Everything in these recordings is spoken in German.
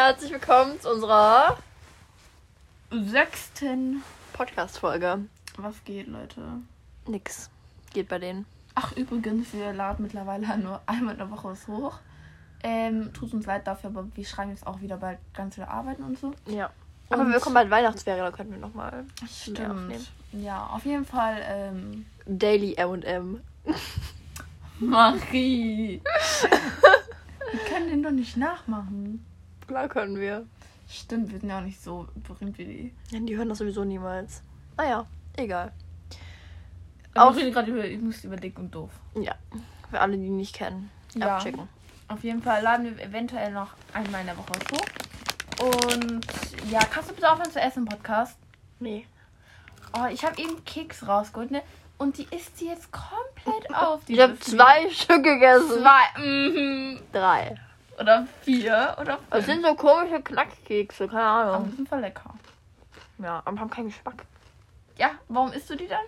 Herzlich willkommen zu unserer sechsten. Podcast-Folge. Was geht, Leute? Nix. Geht bei denen. Ach, übrigens, wir laden mittlerweile nur einmal in der Woche was hoch. Ähm, tut uns leid dafür, aber wir schreiben jetzt auch wieder bald ganz viele Arbeiten und so. Ja. Aber Und- wir kommen bald Weihnachtsferien, da können wir nochmal Stimmt. Ja, auf jeden Fall, ähm, Daily M&M. Marie. wir können den doch nicht nachmachen. Klar können wir. Stimmt, wir sind ja auch nicht so berühmt wie die. Ja, die hören das sowieso niemals. Naja, egal. Aber Auf- wir reden gerade über, ich muss über dick und doof. Ja. Für alle, die ihn nicht kennen. Ja. Abchecken. Auf jeden Fall laden wir eventuell noch einmal in der Woche hoch. Und ja, kannst du bitte aufhören zu essen im Podcast? Nee. Oh, ich habe eben Keks rausgeholt, ne? Und die isst sie jetzt komplett auf. Ich habe zwei Stück gegessen. Zwei. Mhm. Drei. Oder vier. Oder Das fünf. sind so komische Knackkekse, keine Aber Ahnung. die sind voll lecker. Ja, aber haben keinen Geschmack. Ja, warum isst du die dann?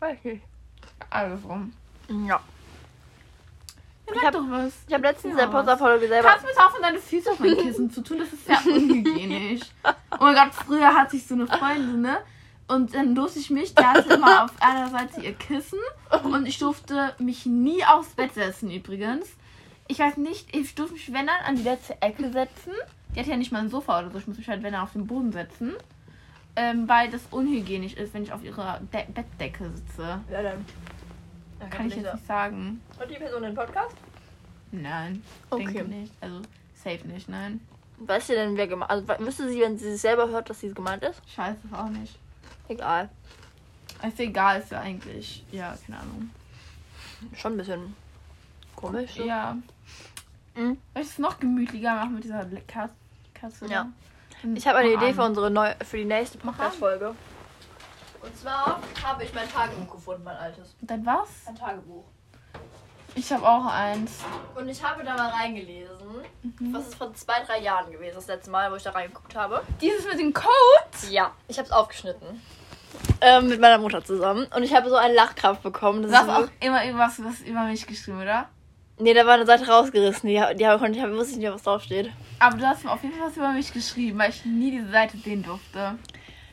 Weiß nicht. Alles rum. Ja. Ich hab- doch was. Ich habe letztens Ja, in der Podcast-Folge selber... Kannst du bitte aufhören, deine Füße auf mein Kissen zu tun? Das ist sehr unhygienisch. Oh mein Gott, früher hatte ich so eine Freundin, ne? Und dann durfte ich mich, die hatte immer auf einer Seite ihr Kissen und ich durfte mich nie aufs Bett setzen übrigens. Ich weiß nicht, ich durfte mich, wenn dann, an die letzte Ecke setzen. Die hatte ja nicht mal ein Sofa oder so, ich muss mich halt, wenn dann, auf den Boden setzen. Ähm, weil das unhygienisch ist, wenn ich auf ihrer De Bettdecke sitze. Ja, dann. Kann ich jetzt nicht sagen. Und die Person den Podcast? Nein, Okay. denke nicht. Also, safe nicht, nein. Weißt du denn, wer gemeint Also, wüsste sie, wenn sie sich selber hört, dass sie gemeint ist? Scheiße, auch nicht. Egal. Ist egal, ist ja eigentlich. Ja, keine Ahnung. Schon ein bisschen komisch. So. Ja. Mhm. Soll ich es noch gemütlicher machen mit dieser Le- Kas- Kasse? Ja. Dann Ich habe eine Idee an. für unsere neu für die nächste. Podcast-Folge. Und zwar habe ich mein Tagebuch gefunden, mein altes. Dann was? Ein Tagebuch. Ich habe auch eins. Und ich habe da mal reingelesen. Was ist vor zwei, drei Jahren gewesen, das letzte Mal, wo ich da reingeguckt habe. Dieses mit dem Code? Ja, ich habe es aufgeschnitten. Ähm, mit meiner Mutter zusammen. Und ich habe so einen Lachkrampf bekommen. Das Du hast ist auch immer irgendwas was über mich geschrieben, oder? Nee, da war eine Seite rausgerissen. Die, die habe ich, wusste ich nicht, was draufsteht. Aber du hast mir auf jeden Fall was über mich geschrieben, weil ich nie diese Seite sehen durfte.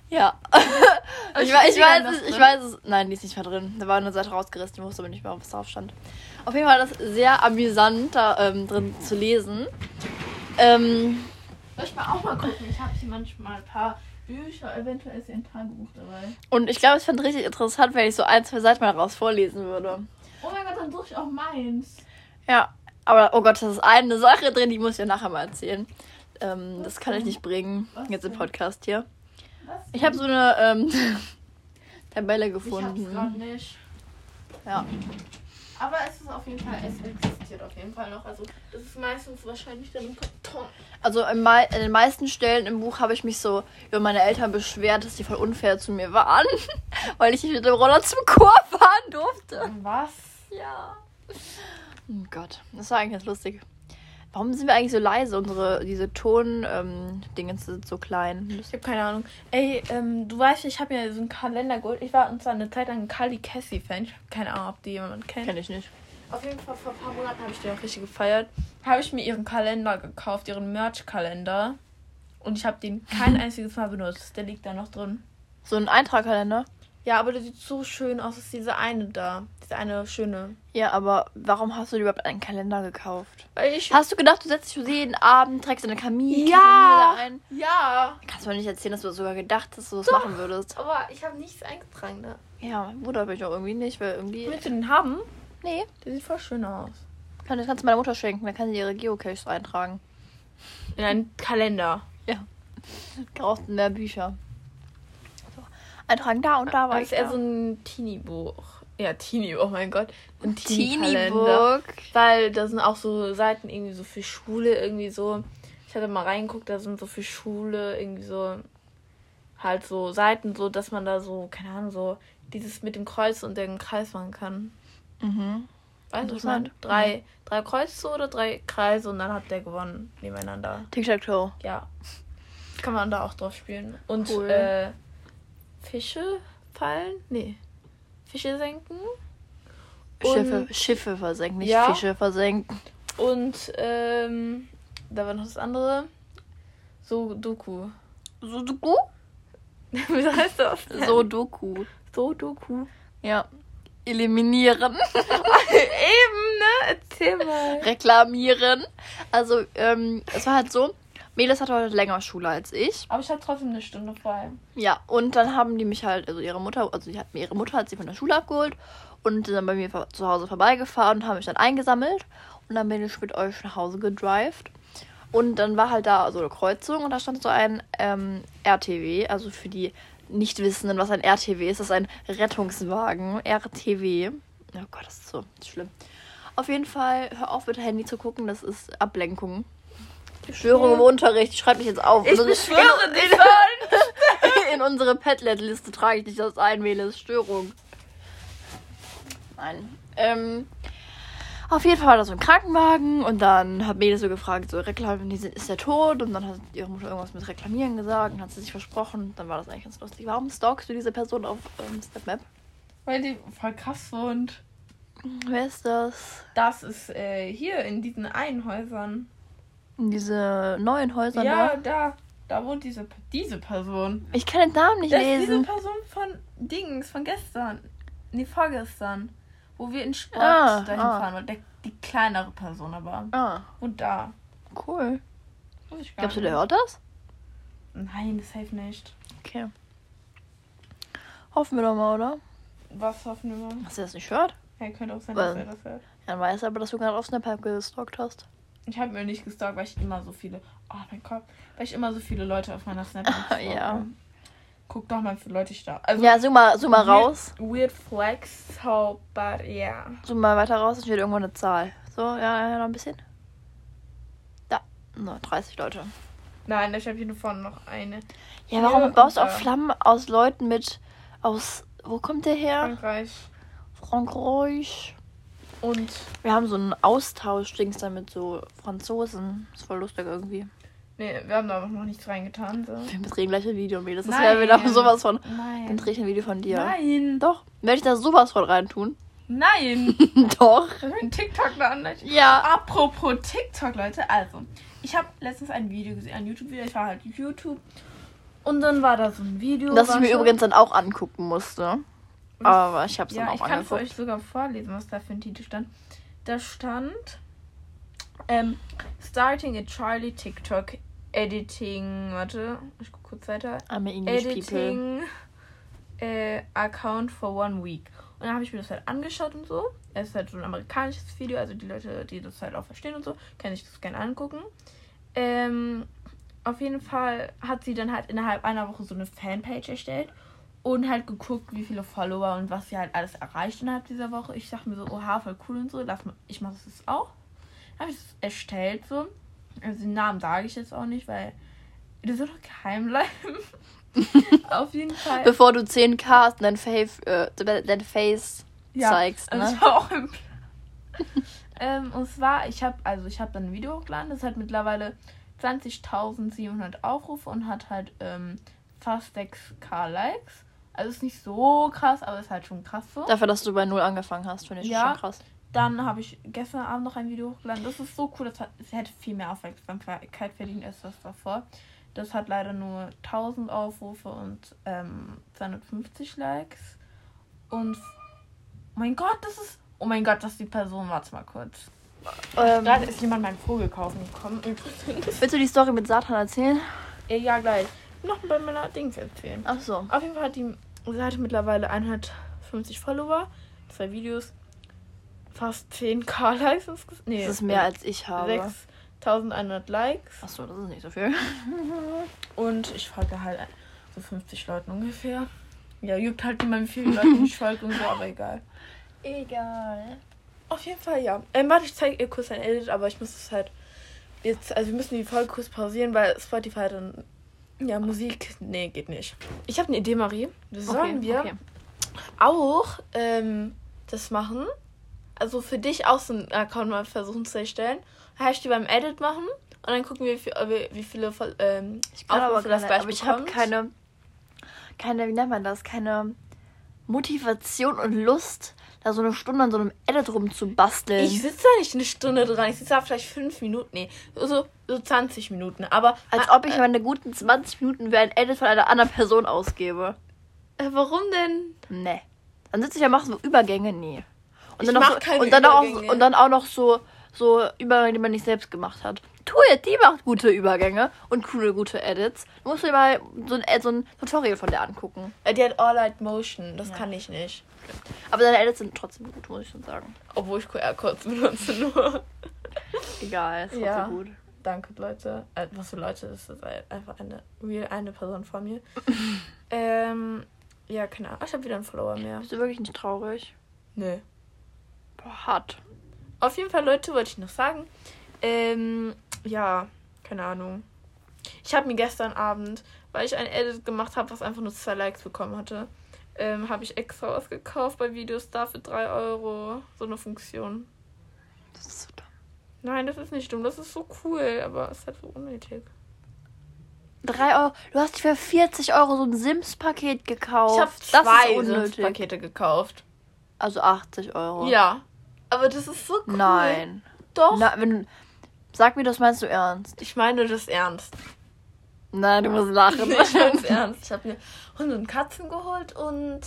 Ja. ich, steht weiß, ich, weiß es, ich weiß es. Nein, die ist nicht mehr drin. Da war eine Seite rausgerissen. Ich wusste aber nicht mehr, was drauf stand. Auf jeden Fall war das sehr amüsant, da ähm, drin zu lesen. Ähm, Soll ich mal auch mal gucken? Ich habe hier manchmal ein paar Bücher, eventuell ist hier ein Tagebuch dabei. und ich glaube, ich fand richtig interessant, wenn ich so ein, zwei Seiten mal raus vorlesen würde. Oh mein Gott, dann suche ich auch meins. Ja, aber oh Gott, das ist eine Sache drin, die muss ich ja nachher mal erzählen. Ähm, das kann ich nicht bringen, jetzt im? Podcast hier. Was? Ich habe so eine ähm, Tabelle Ich hab's gefunden. nicht. Ja. Aber es ist auf jeden Fall, es existiert auf jeden Fall noch. Also das ist meistens wahrscheinlich dann im Karton. Also in, mei in den meisten Stellen im Buch habe ich mich so über meine Eltern beschwert, dass die voll unfair zu mir waren, weil ich nicht mit dem Roller zum Chor fahren durfte. Was? Ja. Oh Gott, das war eigentlich ganz lustig. Warum sind wir eigentlich so leise? Unsere, diese Ton-Dinge sind so klein. Ich habe keine Ahnung. Ey, ähm, du weißt, ich habe ja so einen Kalender geholt. Ich war uns eine Zeit lang ein Kali Cassie Fan. Ich habe keine Ahnung, ob die jemand kennt. Kenn ich nicht. Auf jeden Fall vor ein paar Monaten habe ich die auch richtig gefeiert. Habe ich mir ihren Kalender gekauft, ihren Merch-Kalender. Und ich habe den kein einziges Mal benutzt. Der liegt da noch drin. So ein Eintragkalender? Ja, aber der sieht so schön aus. Ist diese eine da. Diese eine schöne. Ja, aber warum hast du dir überhaupt einen Kalender gekauft? Weil ich. Hast du gedacht, du setzt dich für jeden Abend, trägst deine Kamin Ja. ein? Ja! Kannst du mir nicht erzählen, dass du sogar gedacht hast, dass du das machen würdest. Aber ich habe nichts eingetragen da. Ja, mein Bruder habe ich auch irgendwie nicht, weil irgendwie. Willst du den haben? Nee, Der sieht voll schön aus. kann, das kannst du meiner Mutter schenken, dann kann sie ihre Geocaches eintragen. In einen Kalender. Braucht mehr Bücher. Eintragen da und da war ist ich. eher Da. so ein Teenie-Buch. Ja, Teenie, oh mein Gott. Ein Teenie-Kalender. Teenie-Book. Weil da sind auch so Seiten irgendwie so für Schule, irgendwie so. Ich hatte mal reingeguckt, da sind so für Schule irgendwie so. Halt so Seiten, so dass man da so, keine Ahnung, so dieses mit dem Kreuz und dem Kreis machen kann. Mhm. Weißt du, ich Interessant. meine? Drei, drei Kreuze oder drei Kreise und dann hat der gewonnen nebeneinander. Tic-Tac-Toe. Ja. Kann man da auch drauf spielen. Und Cool. äh, Fische fallen? Nee. Fische senken. Schiffe, Schiffe versenken, nicht Ja. Fische versenken. Und ähm, da war noch das andere. So Doku. Sudoku? Wie heißt das? Sudoku. So Doku. Ja. Eliminieren. Eben, ne? Erzähl mal. Reklamieren. Also, ähm, es war halt so, Melis hatte heute länger Schule als ich. Aber ich hatte trotzdem eine Stunde frei. Ja, und dann haben die mich halt, also ihre Mutter, also hat ihre Mutter hat sie von der Schule abgeholt und sind dann bei mir zu Hause vorbeigefahren und haben mich dann eingesammelt und dann bin ich mit euch nach Hause gedrived. Und dann war halt da so eine Kreuzung und da stand so ein ähm, RTW, also für die Nichtwissenden, was ein RTW ist, das ist ein Rettungswagen, RTW. Oh Gott, das ist so schlimm. Auf jeden Fall, hör auf mit Handy zu gucken, das ist Ablenkung. Störung im Unterricht, ich schreibe mich jetzt auf. Ich In- beschwöre in- dich, in unsere Padlet-Liste trage ich nicht das ein, Meles Störung. Nein. Ähm, auf jeden Fall war da so ein Krankenwagen und dann hat Meles so gefragt, so reklamieren, ist der tot? Und dann hat ihre Mutter irgendwas mit reklamieren gesagt und hat sie sich versprochen. Dann war das eigentlich ganz lustig. Warum stalkst du diese Person auf ähm, SnapMap? Weil die voll krass wohnt. Wer ist das? Das ist äh, hier in diesen einen Häusern. In diese neuen Häuser ja, da? da. Da wohnt diese, diese Person. Ich kann den Namen nicht Das ist diese lesen. Person von Dings, von gestern. Nee, vorgestern. Wo wir in Sport Ah, dahin ah. fahren wollten. Der, die kleinere Person aber. Ah, Und da. cool. Muss ich Glaubst du, der hört das? Nein, das hilft nicht. Okay. Hoffen wir doch mal, oder? Was hoffen wir mal? Dass er das nicht hört? Ja, könnte auch sein, Weil- dass er das hört. Dann weiß er aber, dass du gerade auf Snapchat gestalkt hast. Ich habe mir nicht gestalkt, weil ich immer so viele. Oh mein Gott. Weil ich immer so viele Leute auf meiner Snap habe. Ja. Guck doch mal, wie viele Leute ich da. Also, Ja, zoom mal, zoom mal weird- raus. Weird flex, so, but yeah. Zoom mal weiter raus, es wird irgendwo eine Zahl. So, ja, ja, noch ein bisschen. Da. No, 30 Leute. Nein, ich habe hier nur vorne noch eine. Ja, Ja, warum baust du auch. Flammen aus Leuten mit. aus. Wo kommt der her? Frankreich. Frankreich. Und Wir haben so einen Austausch-Dings da mit so Franzosen. Ist voll lustig irgendwie. nee, wir haben da aber noch nichts reingetan. So. Wir drehen gleich ein Video mit. Das ja wieder sowas von. Dann Nein. drehe ich ein Video von dir. Nein. Doch. Werde ich da sowas von reintun? Nein. Doch. Ein TikTok da an. Ja. Apropos TikTok, Leute. Also, ich habe letztens ein Video gesehen, ein YouTube-Video. Ich war halt YouTube. Und dann war da so ein Video. Das ich mir übrigens dann auch angucken musste. Aber ich hab's Ja, dann ich auch kann angeguckt. euch sogar vorlesen, was da für ein Titel stand. Da stand ähm, Starting a Charlie TikTok Editing. Warte, ich guck kurz weiter. I'm English. Editing äh, Account for one week. Und dann habe ich mir das halt angeschaut und so. Es ist halt so ein amerikanisches Video, also die Leute, die das halt auch verstehen und so, kann ich das gerne angucken. Ähm, auf jeden Fall hat sie dann halt innerhalb einer Woche so eine Fanpage erstellt und halt geguckt, wie viele Follower und was sie halt alles erreicht innerhalb dieser Woche. Ich dachte mir so, oha, voll cool und so, lass mal, ich mache das auch. Habe ich es erstellt so. Also den Namen sage ich jetzt auch nicht, weil das soll doch geheim bleiben. Auf jeden Fall. Bevor du 10k hast und dein, Face, äh, dein Face zeigst, also ne? ich war auch im ähm, und zwar, ich habe also ich habe dann ein Video hochgeladen, das hat mittlerweile 20.700 Aufrufe und hat halt ähm, fast 6k Likes. Also ist nicht so krass, aber ist halt schon krass so. Dafür, dass du bei Null angefangen hast, finde ich Ja. schon krass. Dann habe ich gestern Abend noch ein Video hochgeladen. Das ist so cool, das hat, es hätte viel mehr Aufmerksamkeit verdient als das davor. Das hat leider nur 1000 Aufrufe und ähm, 250 Likes. Und oh mein Gott, das ist. Oh mein Gott, das ist die Person. Warte mal kurz. Ähm, Gerade ist jemand meinen Vogel kaufen gekommen. Willst du die Story mit Satan erzählen? Äh, ja, gleich. Noch bei meiner Dings erzählen. Ach so. Auf jeden Fall hat die Seite mittlerweile 150 Follower, zwei Videos, fast 10k Likes. Nee, Das ist mehr als ich habe. 6100 Likes. Ach so, das ist nicht so viel. Und ich folge halt so 50 Leuten ungefähr. Ja, juckt halt niemand, wie viele Leute ich folge und so, aber egal. Egal. Auf jeden Fall, ja. Ähm, warte, ich zeige ihr kurz ein Edit, aber ich muss es halt jetzt, also wir müssen die Folge kurz pausieren, weil Spotify hat dann, ja, Musik, nee, geht nicht. Ich habe eine Idee, Marie. Sollen wir okay. auch ähm, das machen? Also für dich auch so einen Account mal versuchen zu erstellen. Hashtag beim Edit machen und dann gucken wir, wie, viel- wie, wie viele ähm, Ich kann aber, das gleich aber ich habe keine, keine, wie nennt man das, keine Motivation und Lust, da so eine Stunde an so einem Edit rumzubasteln. Ich sitze da nicht eine Stunde dran. Ich sitze da vielleicht fünf Minuten. Nee, so, so 20 Minuten. Aber Als Ah, ob ich meine guten 20 Minuten für ein Edit von einer anderen Person ausgebe. äh, warum denn? Nee. Dann sitze ich ja mache so Übergänge, nee. Und Ich dann, noch so, und dann auch und dann auch noch so so Übergänge, die man nicht selbst gemacht hat. Tue, die macht gute Übergänge und coole gute Edits. Du musst dir mal so ein, so ein Tutorial von der angucken. Äh, Die hat All Light Motion. Das Ja. kann ich nicht. Aber seine Edits sind trotzdem gut, muss ich schon sagen. Obwohl ich QR kurz benutze nur. Egal, ist trotzdem Ja. gut. Danke, Leute. Äh, was für Leute? Das ist einfach eine, real eine Person von mir. ähm, ja, keine Ahnung. Ich habe wieder einen Follower mehr. Bist du wirklich nicht traurig? Nö. Boah, hart. Auf jeden Fall, Leute, wollte ich noch sagen. Ähm, ja, keine Ahnung. Ich habe mir gestern Abend, weil ich ein Edit gemacht habe, was einfach nur zwei Likes bekommen hatte, ähm, habe ich extra was gekauft bei Videos da für 3 Euro. So eine Funktion. Das ist so dumm. Nein, das ist nicht dumm. Das ist so cool, aber es ist halt so unnötig. Drei Euro. Du hast für 40 Euro so ein Sims-Paket gekauft. Ich habe zwei ist unnötig. Pakete gekauft. Also 80 Euro. Ja. Aber das ist so cool. Nein. Doch. Na, wenn, sag mir, das meinst du ernst. Ich meine das ernst. Nein, du musst lachen. Ich meine es ernst. Ich habe mir Hunde und Katzen geholt und.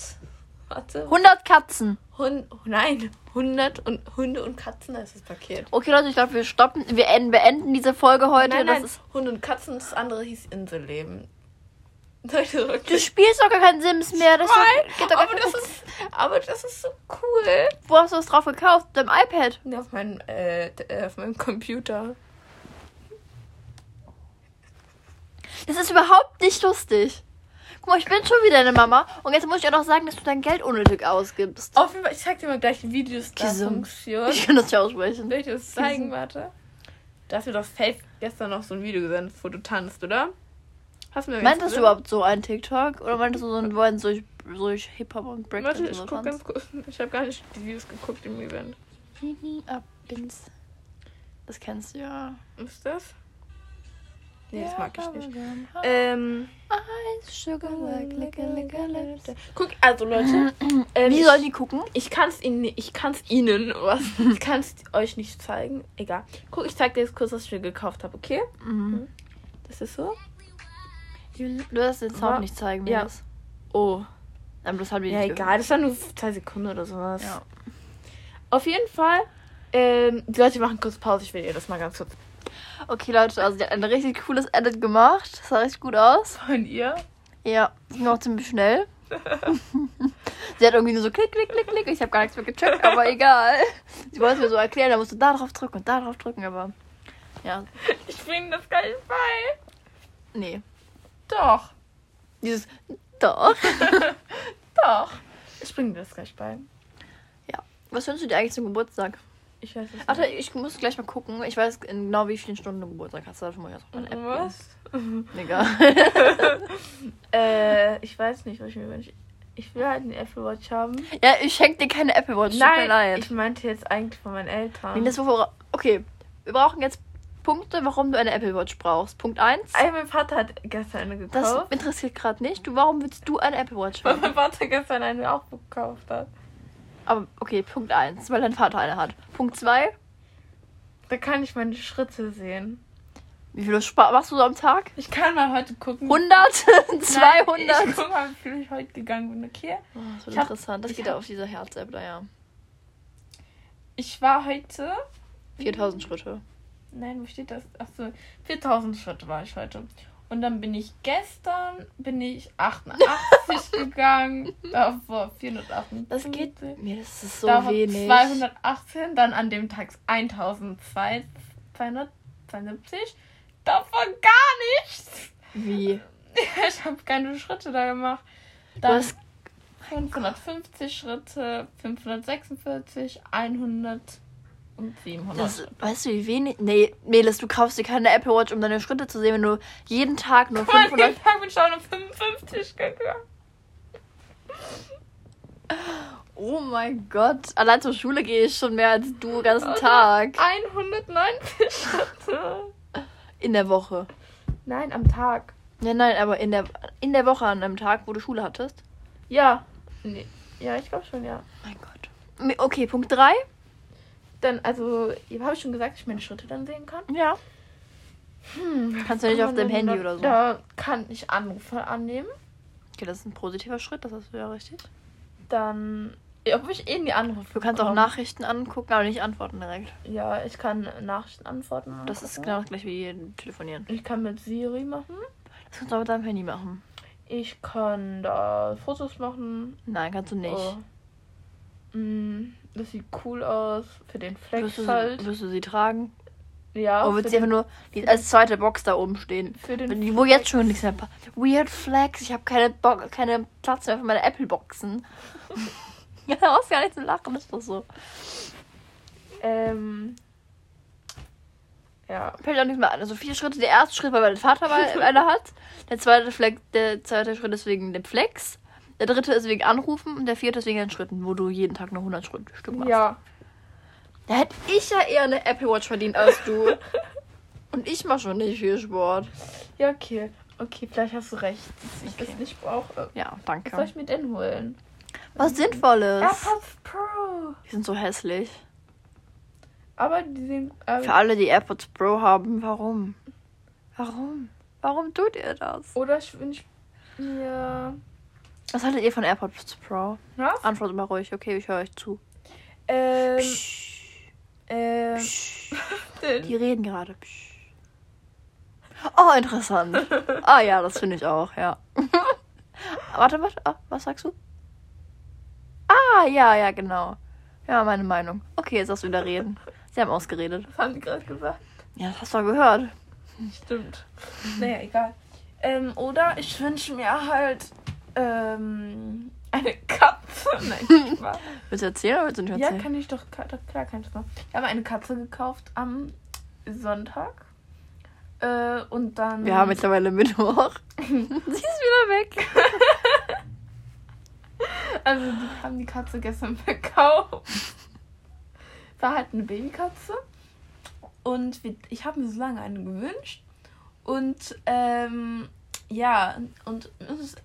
Warte. 100 Katzen. Hund, nein, 100 und Hunde und Katzen da ist das Paket. Okay, Leute, ich glaube, wir stoppen. Wir en- beenden diese Folge heute. nein, das nein, ist, Hunde und Katzen, das andere hieß Inselleben. Du wirklich. spielst doch gar kein Sims mehr. Das Nein, doch gar aber das ist, aber das ist so cool. Wo hast du das drauf gekauft? Deinem iPad? Ja, auf, meinem, äh, äh, auf meinem Computer. Das ist überhaupt nicht lustig. Guck mal, ich bin schon wieder eine Mama. Und jetzt muss ich auch noch sagen, dass du dein Geld unnötig ausgibst. Auf jeden Fall, ich zeig dir mal gleich Videos Kisum. Funktion. Ich kann das nicht aussprechen. Soll ich dir das zeigen, warte? Du hast mir doch safe gestern noch so ein Video gesendet, wo du tanzt, oder? Hast du mir ganz du überhaupt so einen TikTok? Oder meintest du so ein, wo ein so, so Hip-Hop und Breakdance Warte, ich guck ganz kurz. Ich habe gar nicht die Videos geguckt im Event. Ab ins. Das kennst du ja. Ist das? Nee, das mag ich nicht. Äh, Ähm, guck, also Leute. Ähm, Wie ich- sollen die gucken? Ich kann es ihnen, ich kann es ihnen, was? Ich kann es euch nicht zeigen. Egal. Guck, ich zeig dir jetzt kurz, was ich mir gekauft habe, okay? Mhm. Das ist so. Du wirst den Sound Ja. nicht zeigen, Ja. ja. Oh. Aber das haben wir Ja, nicht egal. Das war nur zwei Sekunden oder sowas. Ja. Auf jeden Fall. Ähm, die Leute machen kurz Pause. Ich will ihr das mal ganz kurz. Okay, Leute, also die hat ein richtig cooles Edit gemacht. Das sah richtig gut aus. Und ihr? Ja, das ging auch ziemlich schnell. Sie hat irgendwie nur so klick, klick, klick, klick. Ich habe gar nichts mehr gecheckt, aber egal. Sie wollte es mir so erklären, da musst du da drauf drücken und da drauf drücken, aber ja, Ich bringe das gar nicht bei. nee. Doch. Dieses doch. Doch. Ich bringe dir das gleich bei. Was wünschst du dir eigentlich zum Geburtstag? Ich weiß es Warte, ich muss gleich mal gucken. Ich weiß genau, wie viele Stunden du Geburtstag hast. Da muss ich meine App. Was? Egal. Äh, ich weiß nicht, was ich mir wünsche. Ich will halt eine Apple Watch haben. ja, ich schenke dir keine Apple Watch. Nein, ich meinte jetzt eigentlich von meinen Eltern. Nee, das wovor- okay, wir brauchen jetzt Punkte, warum du eine Apple Watch brauchst. Punkt 1. Ey, mein Vater hat gestern eine Das gekauft. interessiert gerade nicht. Du, warum willst du eine Apple Watch Weil haben? mein Vater gestern eine auch gekauft hat. Aber okay, Punkt 1, weil dein Vater eine hat. Punkt 2, Da kann ich meine Schritte sehen. wie viel Spaß machst du so am Tag? Ich kann mal heute gucken. 100? Nein, 200? Ich guck mal, wie viel ich heute gegangen bin, okay? Oh, das wird Ich hab- interessant. Das ich geht hab- ja auf dieser Herz-App da, ja. Ich war heute. 4000 Schritte. Nein, wo steht das? Achso, 4000 Schritte war ich heute. Und dann bin ich gestern, bin ich 88 gegangen. Davor 488. Das geht. Mir das ist so davor wenig. 218, dann an dem Tag 1272. Davon gar nichts. Wie? Ich habe keine Schritte da gemacht. Dann hast 550 Schritte, 546, 100 und 700. das, weißt du, wie wenig. Nee, Melis, du kaufst dir keine Apple Watch, um deine Schritte zu sehen, wenn du jeden Tag nur Guck mal, 500. den Tag bin ich nur 55 gegangen. Oh mein Gott. Allein zur Schule gehe ich schon mehr als du den ganzen Also, Tag. 190 Schritte. In der Woche. Nein, am Tag. Nein, nein, aber in der, in der Woche an einem Tag, wo du Schule hattest. Ja. Nee. Ja, ich glaube schon, ja. Mein Gott. Okay, Punkt 3. Dann, also, habe ich schon gesagt, dass ich meine Schritte dann sehen kann. Ja. Hm. Kannst du nicht auf deinem Handy oder so. Da kann ich Anrufe annehmen. Okay, das ist ein positiver Schritt, das hast du ja richtig. Dann, ja, ob ich eh die Anrufe Du kannst auch. Nachrichten angucken, aber nicht antworten direkt. Ja, ich kann Nachrichten antworten. Das ist genau das gleiche wie telefonieren. Ich kann mit Siri machen. Das kannst du auch mit deinem Handy machen. Ich kann da Fotos machen. Nein, kannst du nicht. Oh. Mm, das sieht cool aus. Für den Flex Wirst, du halt. wirst du sie tragen? Ja, Oder wird sie einfach nur die, als zweite Box da oben stehen? für den Wenn die, wo jetzt schon nichts mehr Weird Flex, ich habe keine, Bo keine Platz mehr für meine Apple-Boxen. ja, da brauchst du gar nicht zu lachen, ist doch so. Ähm, ja. Fällt auch nichts mehr an. Also vier Schritte. Der erste Schritt war, weil dein Vater mal eine hat. Der zweite, Flex, der zweite Schritt ist wegen dem Flex. Der dritte ist wegen Anrufen und der vierte ist wegen den Schritten, wo du jeden Tag nur 100 Schritt Stück machst. Ja. Da hätte ich ja eher eine Apple Watch verdient als du. und ich mache schon nicht viel Sport. Ja, okay. Okay, vielleicht hast du recht, dass ich Okay. das nicht brauche. Ja, Was soll danke. ich mir denn holen? Was Sinnvolles. AirPods Pro. Die sind so hässlich. Aber die sehen. Ähm, Für alle, die AirPods Pro haben, warum? Warum? Warum tut ihr das? oder ich wünsche mir. Was haltet ihr von AirPods Pro? Was? Antwortet mal ruhig, okay, ich höre euch zu. Ähm. Psch, Ähm. psch. Die reden gerade. Psch. Oh, interessant. Ah ja, das finde ich auch, ja. warte, warte, ah, was sagst du? Ah, ja, ja, genau. Ja, meine Meinung. Okay, jetzt darfst du wieder reden. Sie haben ausgeredet. Was haben die gerade gesagt? Ja, das hast du gehört. Stimmt. Naja, egal. Ähm, oder ich wünsche mir halt ähm, eine Katze. Nein. Willst du erzählen oder willst du nicht Ja, erzählen? kann ich doch, doch klar kann ich machen. Ich habe eine Katze gekauft am Sonntag. Äh, und dann. Wir haben mittlerweile Mittwoch. Sie ist wieder weg. Also, die haben die Katze gestern verkauft. War halt eine Babykatze. Und ich habe mir so lange eine gewünscht. Und ähm, ja, und uns ist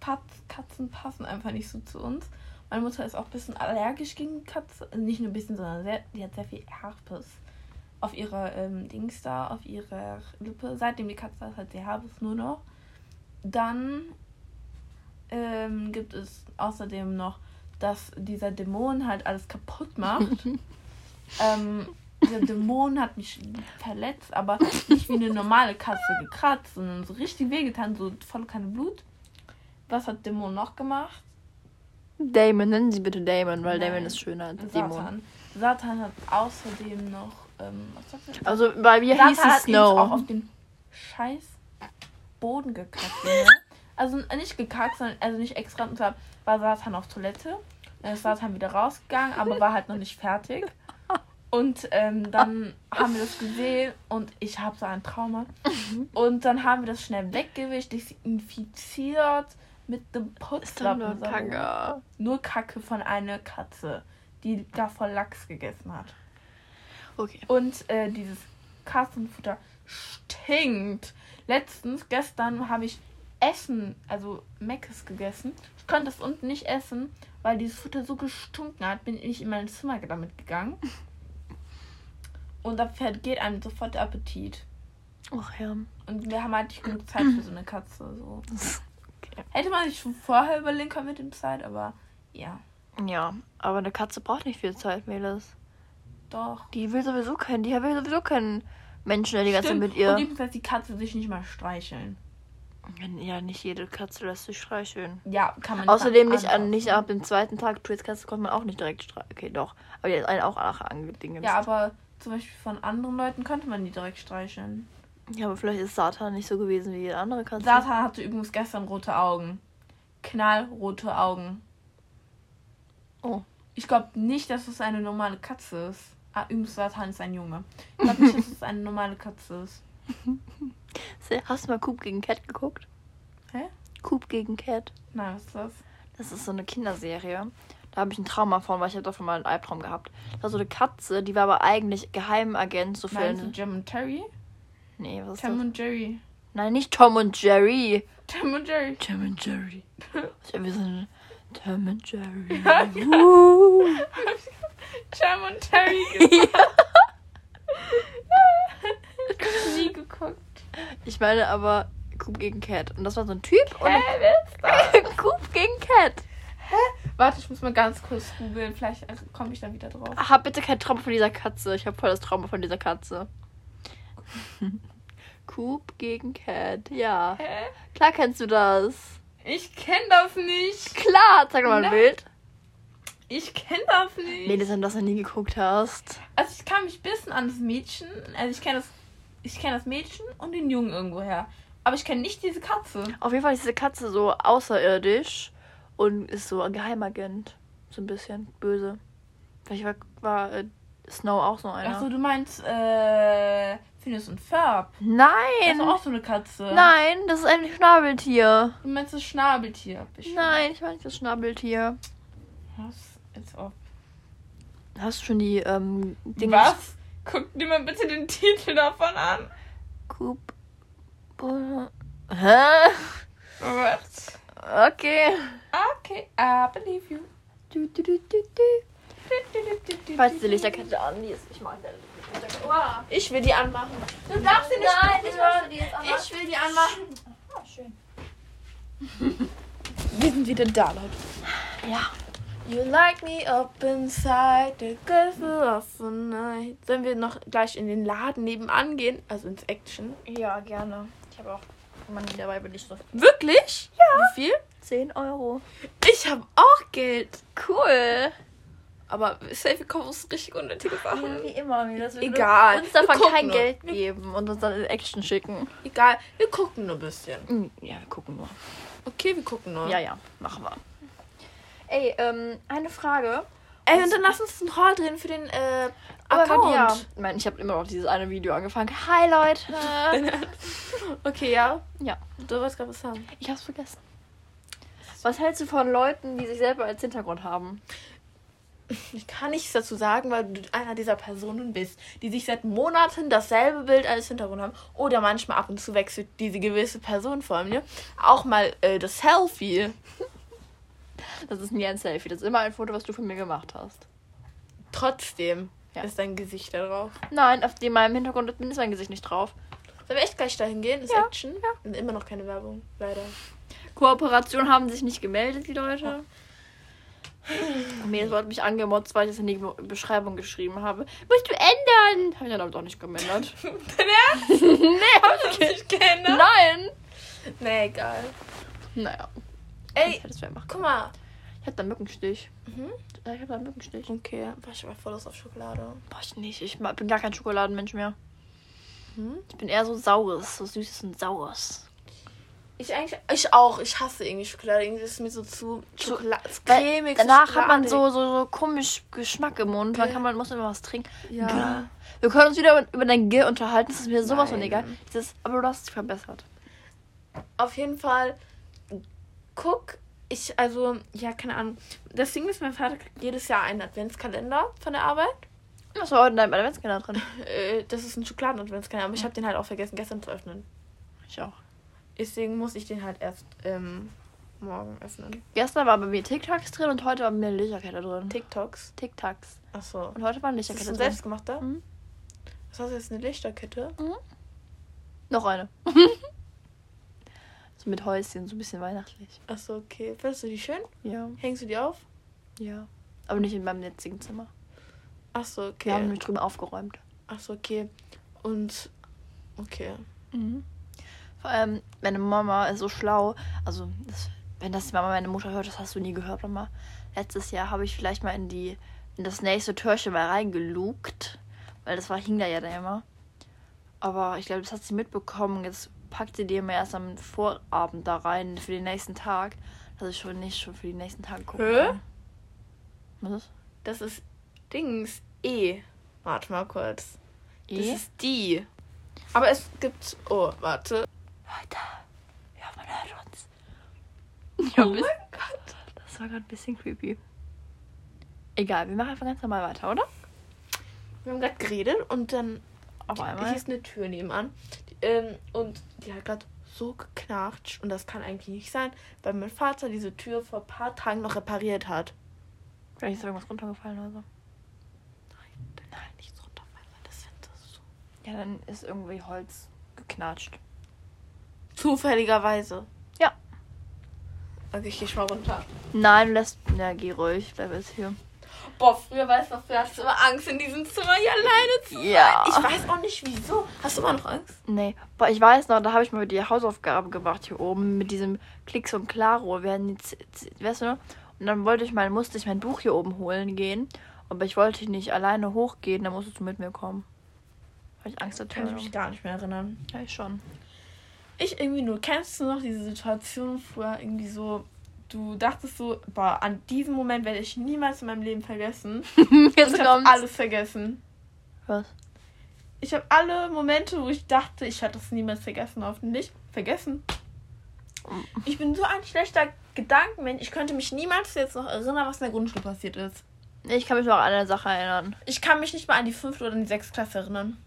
Pat- Katzen passen einfach nicht so zu uns. Meine Mutter ist auch ein bisschen allergisch gegen Katzen. Also Nicht nur ein bisschen, sondern sehr, die hat sehr viel Herpes auf ihrer ähm, Dings da, auf ihrer Lippe. Seitdem die Katze hat, hat sie Herpes nur noch. Dann ähm, gibt es außerdem noch, dass dieser Dämon halt alles kaputt macht. ähm, dieser Dämon hat mich verletzt, aber nicht wie eine normale Katze gekratzt, sondern so richtig wehgetan, so voll kein Blut. Was hat Dämon noch gemacht? Damon, nennen Sie bitte Damon, weil Nein. Damon ist schöner als Dämon. Satan. Satan hat außerdem noch, ähm, was sagt er? Also bei mir hieß Satan es hat ihn auch Snow. auf den scheiß Boden gekackt. ne? Also nicht gekackt, sondern also nicht extra. Und zwar war Satan auf Toilette. Dann ist Satan wieder rausgegangen, aber war halt noch nicht fertig. Und ähm, dann haben wir das gesehen und ich habe so ein Trauma. Und dann haben wir das schnell weggewischt, desinfiziert mit dem Putzlappen. nur Kacke. Nur Kacke von einer Katze, die da voll Lachs gegessen hat. Okay. Und äh, dieses Katzenfutter stinkt. Letztens, gestern, habe ich Essen, also Meckes gegessen. Ich konnte das unten nicht essen, weil dieses Futter so gestunken hat, bin ich in mein Zimmer damit gegangen. Und da geht einem sofort der Appetit. Ach ja. Und wir haben halt nicht genug Zeit für so eine Katze. So. Okay. Hätte man sich schon vorher überlegen können mit dem Zeit, aber ja, Ja, aber eine Katze braucht nicht viel Zeit, Melis. doch. Die will sowieso keinen, die will sowieso keinen Menschen, der die ganze Zeit mit ihr. Und lässt die Katze sich nicht mal streicheln. Ja, nicht jede Katze lässt sich streicheln. Ja, kann man Außerdem nicht, an, anfassen. nicht ab dem zweiten Tag, du jetzt Katze konnte man auch nicht direkt streicheln. Okay, doch. Aber die hat einen auch nachher angedingt. Ja, aber zum Beispiel von anderen Leuten könnte man die direkt streicheln. ja, aber vielleicht ist Satan nicht so gewesen wie jede andere Katze. Satan hatte übrigens gestern rote Augen. Knallrote Augen. Oh. Ich glaube nicht, dass es eine normale Katze ist. Ah, übrigens, Satan ist ein Junge. Ich glaube nicht, dass es eine normale Katze ist. Hast du mal Coop gegen Cat geguckt? Hä? Coop gegen Cat. Nein, was ist das? Das ist so eine Kinderserie. Da habe ich ein Trauma von, weil ich habe davon mal einen Albtraum gehabt. Das war so eine Katze, die war aber eigentlich Geheimagent, so für Meinst du. Jim und Terry? Nee, was ist Tim das? und Jerry. Nein, nicht Tom und Jerry. Tim und Jerry. Tom und Jerry. So eine, Tom and Jerry. Uh. Jam und Terry gesagt. Nie geguckt. Ich meine aber Coop gegen Cat. Und das war so ein Typ und Hä, wer ist das? Coop gegen Cat. Warte, ich muss mal ganz kurz googeln. Vielleicht äh, komme ich da wieder drauf. Hab bitte kein Trauma von dieser Katze. Ich habe voll das Trauma von dieser Katze. Coop gegen Cat. Ja. Hä? Klar kennst du das. Ich kenne das nicht. Klar, zeig mal ein. Bild. Ich kenne das nicht. Nee, das ist, dass du nie geguckt hast. Also ich kann mich ein bisschen an das Mädchen, also ich kenne das, ich kenne das Mädchen und den Jungen irgendwo her. Aber ich kenne nicht diese Katze. Auf jeden Fall ist diese Katze so außerirdisch und ist so ein Geheimagent. So ein bisschen böse. Vielleicht war, war äh, Snow auch so einer. Achso, du meinst, äh, Phineas und Ferb. Das Nein! ist auch so eine Katze. Nein, das ist ein Schnabeltier. Du meinst das Schnabeltier. bestimmt. Nein, ich meine nicht das Schnabeltier. Was? Als ob. Hast du schon die ähm, Dinge? Was? Guck dir mal bitte den Titel davon an. Coop. Hä? What? Okay. Okay, I believe you. Du, du, du, du, du. Falls die Lichterkette an, die ist. Ich mag deine Lichterkette. Wow. Ich will die anmachen. Du darfst sie nicht Nein, ich möchte die jetzt anmachen. Ich will die anmachen. Ah, schön. Wir sind wieder da, Leute. Ja. You like me up inside the castle of the night. Sollen wir noch gleich in den Laden nebenan gehen? Also ins Action. Ja, gerne. Ich habe auch Money dabei, bin ich so. Wirklich? Ja. Wie viel? 10 Euro. Ich habe auch Geld. Cool. Aber safe, kaufen uns richtig unnötige Ja, Sachen. wie immer. Das Egal. Uns davon kein nur. Geld geben und uns dann in Action schicken. Egal, wir gucken nur ein bisschen. Hm, Ja, wir gucken nur. Okay, wir gucken nur. Ja, ja, machen wir. Ey, ähm, eine Frage. Ey, und dann lass uns einen Haul drehen für den äh, Aber Account. Ja. Ich meine, ich habe immer noch dieses eine Video angefangen. Hi, Leute. okay, ja. ja, Du wolltest gerade was sagen. ich hab's vergessen. Was hältst du von Leuten, die sich selber als Hintergrund haben? Ich kann nichts dazu sagen, weil du einer dieser Personen bist, die sich seit Monaten dasselbe Bild als Hintergrund haben. Oder manchmal ab und zu wechselt diese gewisse Person vor mir. Auch mal äh, das Selfie. Das ist nie ein Selfie. Das ist immer ein Foto, was du von mir gemacht hast. Trotzdem Ja. ist dein Gesicht da drauf. Nein, auf dem meinem Hintergrund ist mein Gesicht nicht drauf. Sollen wir echt gleich dahin gehen? Ist Ja, Action? Und immer noch keine Werbung, leider. Kooperation haben sich nicht gemeldet, die Leute. Mir wurde mich angemotzt, weil ich das in die Be- Beschreibung geschrieben habe. Musst du ändern? Habe ich dann aber doch nicht geändert. Dein Ernst? nee, hab du nicht geändert? Nein! Nee, egal. Naja, Ey, ja guck mal. Ich hab da Mückenstich. Mhm. Ja, Ich hab da Mückenstich. Okay, war ich aber voll Lust auf Schokolade. Boah, ich nicht. Ich bin gar kein Schokoladenmensch mehr. Hm? Ich bin eher so saures, so süßes und saures. Ich eigentlich, ich auch. Ich hasse irgendwie Schokolade. Irgendwie ist es mir so zu Schokolade. Cremig. danach hat man so, so, so komisch Geschmack im Mund. Man kann man muss immer was trinken. Ja. Gell. Wir können uns wieder über, dein Gier unterhalten. Das ist mir sowas von Nein. egal. Dieses, aber du hast dich verbessert. Auf jeden Fall. Guck, ich, also, ja, keine Ahnung. Das Ding ist, mein Vater kriegt jedes Jahr einen Adventskalender von der Arbeit. Was war heute in deinem Adventskalender drin? Äh, das ist ein Schokoladen-Adventskalender, aber ich habe den halt auch vergessen, gestern zu öffnen. Ich auch. Deswegen muss ich den halt erst ähm, morgen öffnen. Gestern war bei mir TikToks drin und heute war bei mir eine Lichterkette drin. TikToks. TikToks. Achso. Und heute war eine Das ist Lichterkette ein drin. selbstgemachter? Mhm. Was hast du jetzt, eine Lichterkette? Noch eine. so mit Häuschen, so ein bisschen weihnachtlich. Achso, okay. Findest du die schön? Ja. Hängst du die auf? Ja. Aber nicht in meinem jetzigen Zimmer. Achso, okay. Wir haben nämlich drüben aufgeräumt. Achso, okay. Und. Okay. Mhm. Vor allem, meine Mama ist so schlau. Also, das, wenn das die Mama meine Mutter hört, das hast du nie gehört, Mama. Letztes Jahr habe ich vielleicht mal in die in das nächste Türchen mal reingelugt. Weil das war, hing da ja dann immer. Aber ich glaube, das hat sie mitbekommen. Jetzt packt sie die immer erst am Vorabend da rein für den nächsten Tag. Dass ich schon nicht schon für die nächsten Tage gucken Hä? kann. Was ist? Das ist Dings E. Warte mal kurz. Das E? ist die. Aber es gibt. Oh, warte. Leute, ja, man hört uns. Oh Ja, mein bis- Gott. das war gerade ein bisschen creepy. Egal, wir machen einfach ganz normal weiter, oder? Wir haben gerade geredet und dann. Auf Hier einmal. ist eine Tür nebenan. Ähm, und die hat gerade so geknatscht und das kann eigentlich nicht sein, weil mein Vater diese Tür vor ein paar Tagen noch repariert hat. Vielleicht ist irgendwas runtergefallen oder so. Nein, nein, nichts runterfallen, weil das Fenster so. Ja, dann ist irgendwie Holz geknatscht. Zufälligerweise. Ja. Okay, ich geh schon mal runter. Nein, lässt. Ja, geh ruhig, bleib jetzt hier. Boah, früher weißt du noch, früher hast du immer Angst, in diesem Zimmer hier alleine zu sein. Ja. Ich weiß auch nicht wieso. Hast du immer noch Angst? Nee, boah, ich weiß noch, da habe ich mal die Hausaufgabe gemacht hier oben mit diesem Klicks und Claro. Wir hatten die, weißt du noch? Und dann wollte ich mal, musste ich mein Buch hier oben holen gehen. Aber ich wollte nicht alleine hochgehen, dann musstest du mit mir kommen. Weil ich Angst hatte. Kann ich mich gar nicht mehr erinnern. Ja, ich schon. Ich irgendwie nur. Kennst du noch diese Situation früher irgendwie so, du dachtest so, boah, an diesen Moment werde ich niemals in meinem Leben vergessen. Jetzt ich habe alles vergessen. Was? Ich habe alle Momente, wo ich dachte, ich werde das niemals vergessen, hoffentlich. Vergessen. Ich bin so ein schlechter Gedankenmensch. Ich könnte mich niemals jetzt noch erinnern, was in der Grundschule passiert ist. Ich kann mich noch an eine Sache erinnern. Ich kann mich nicht mal an die fünfte oder die sechste Klasse erinnern.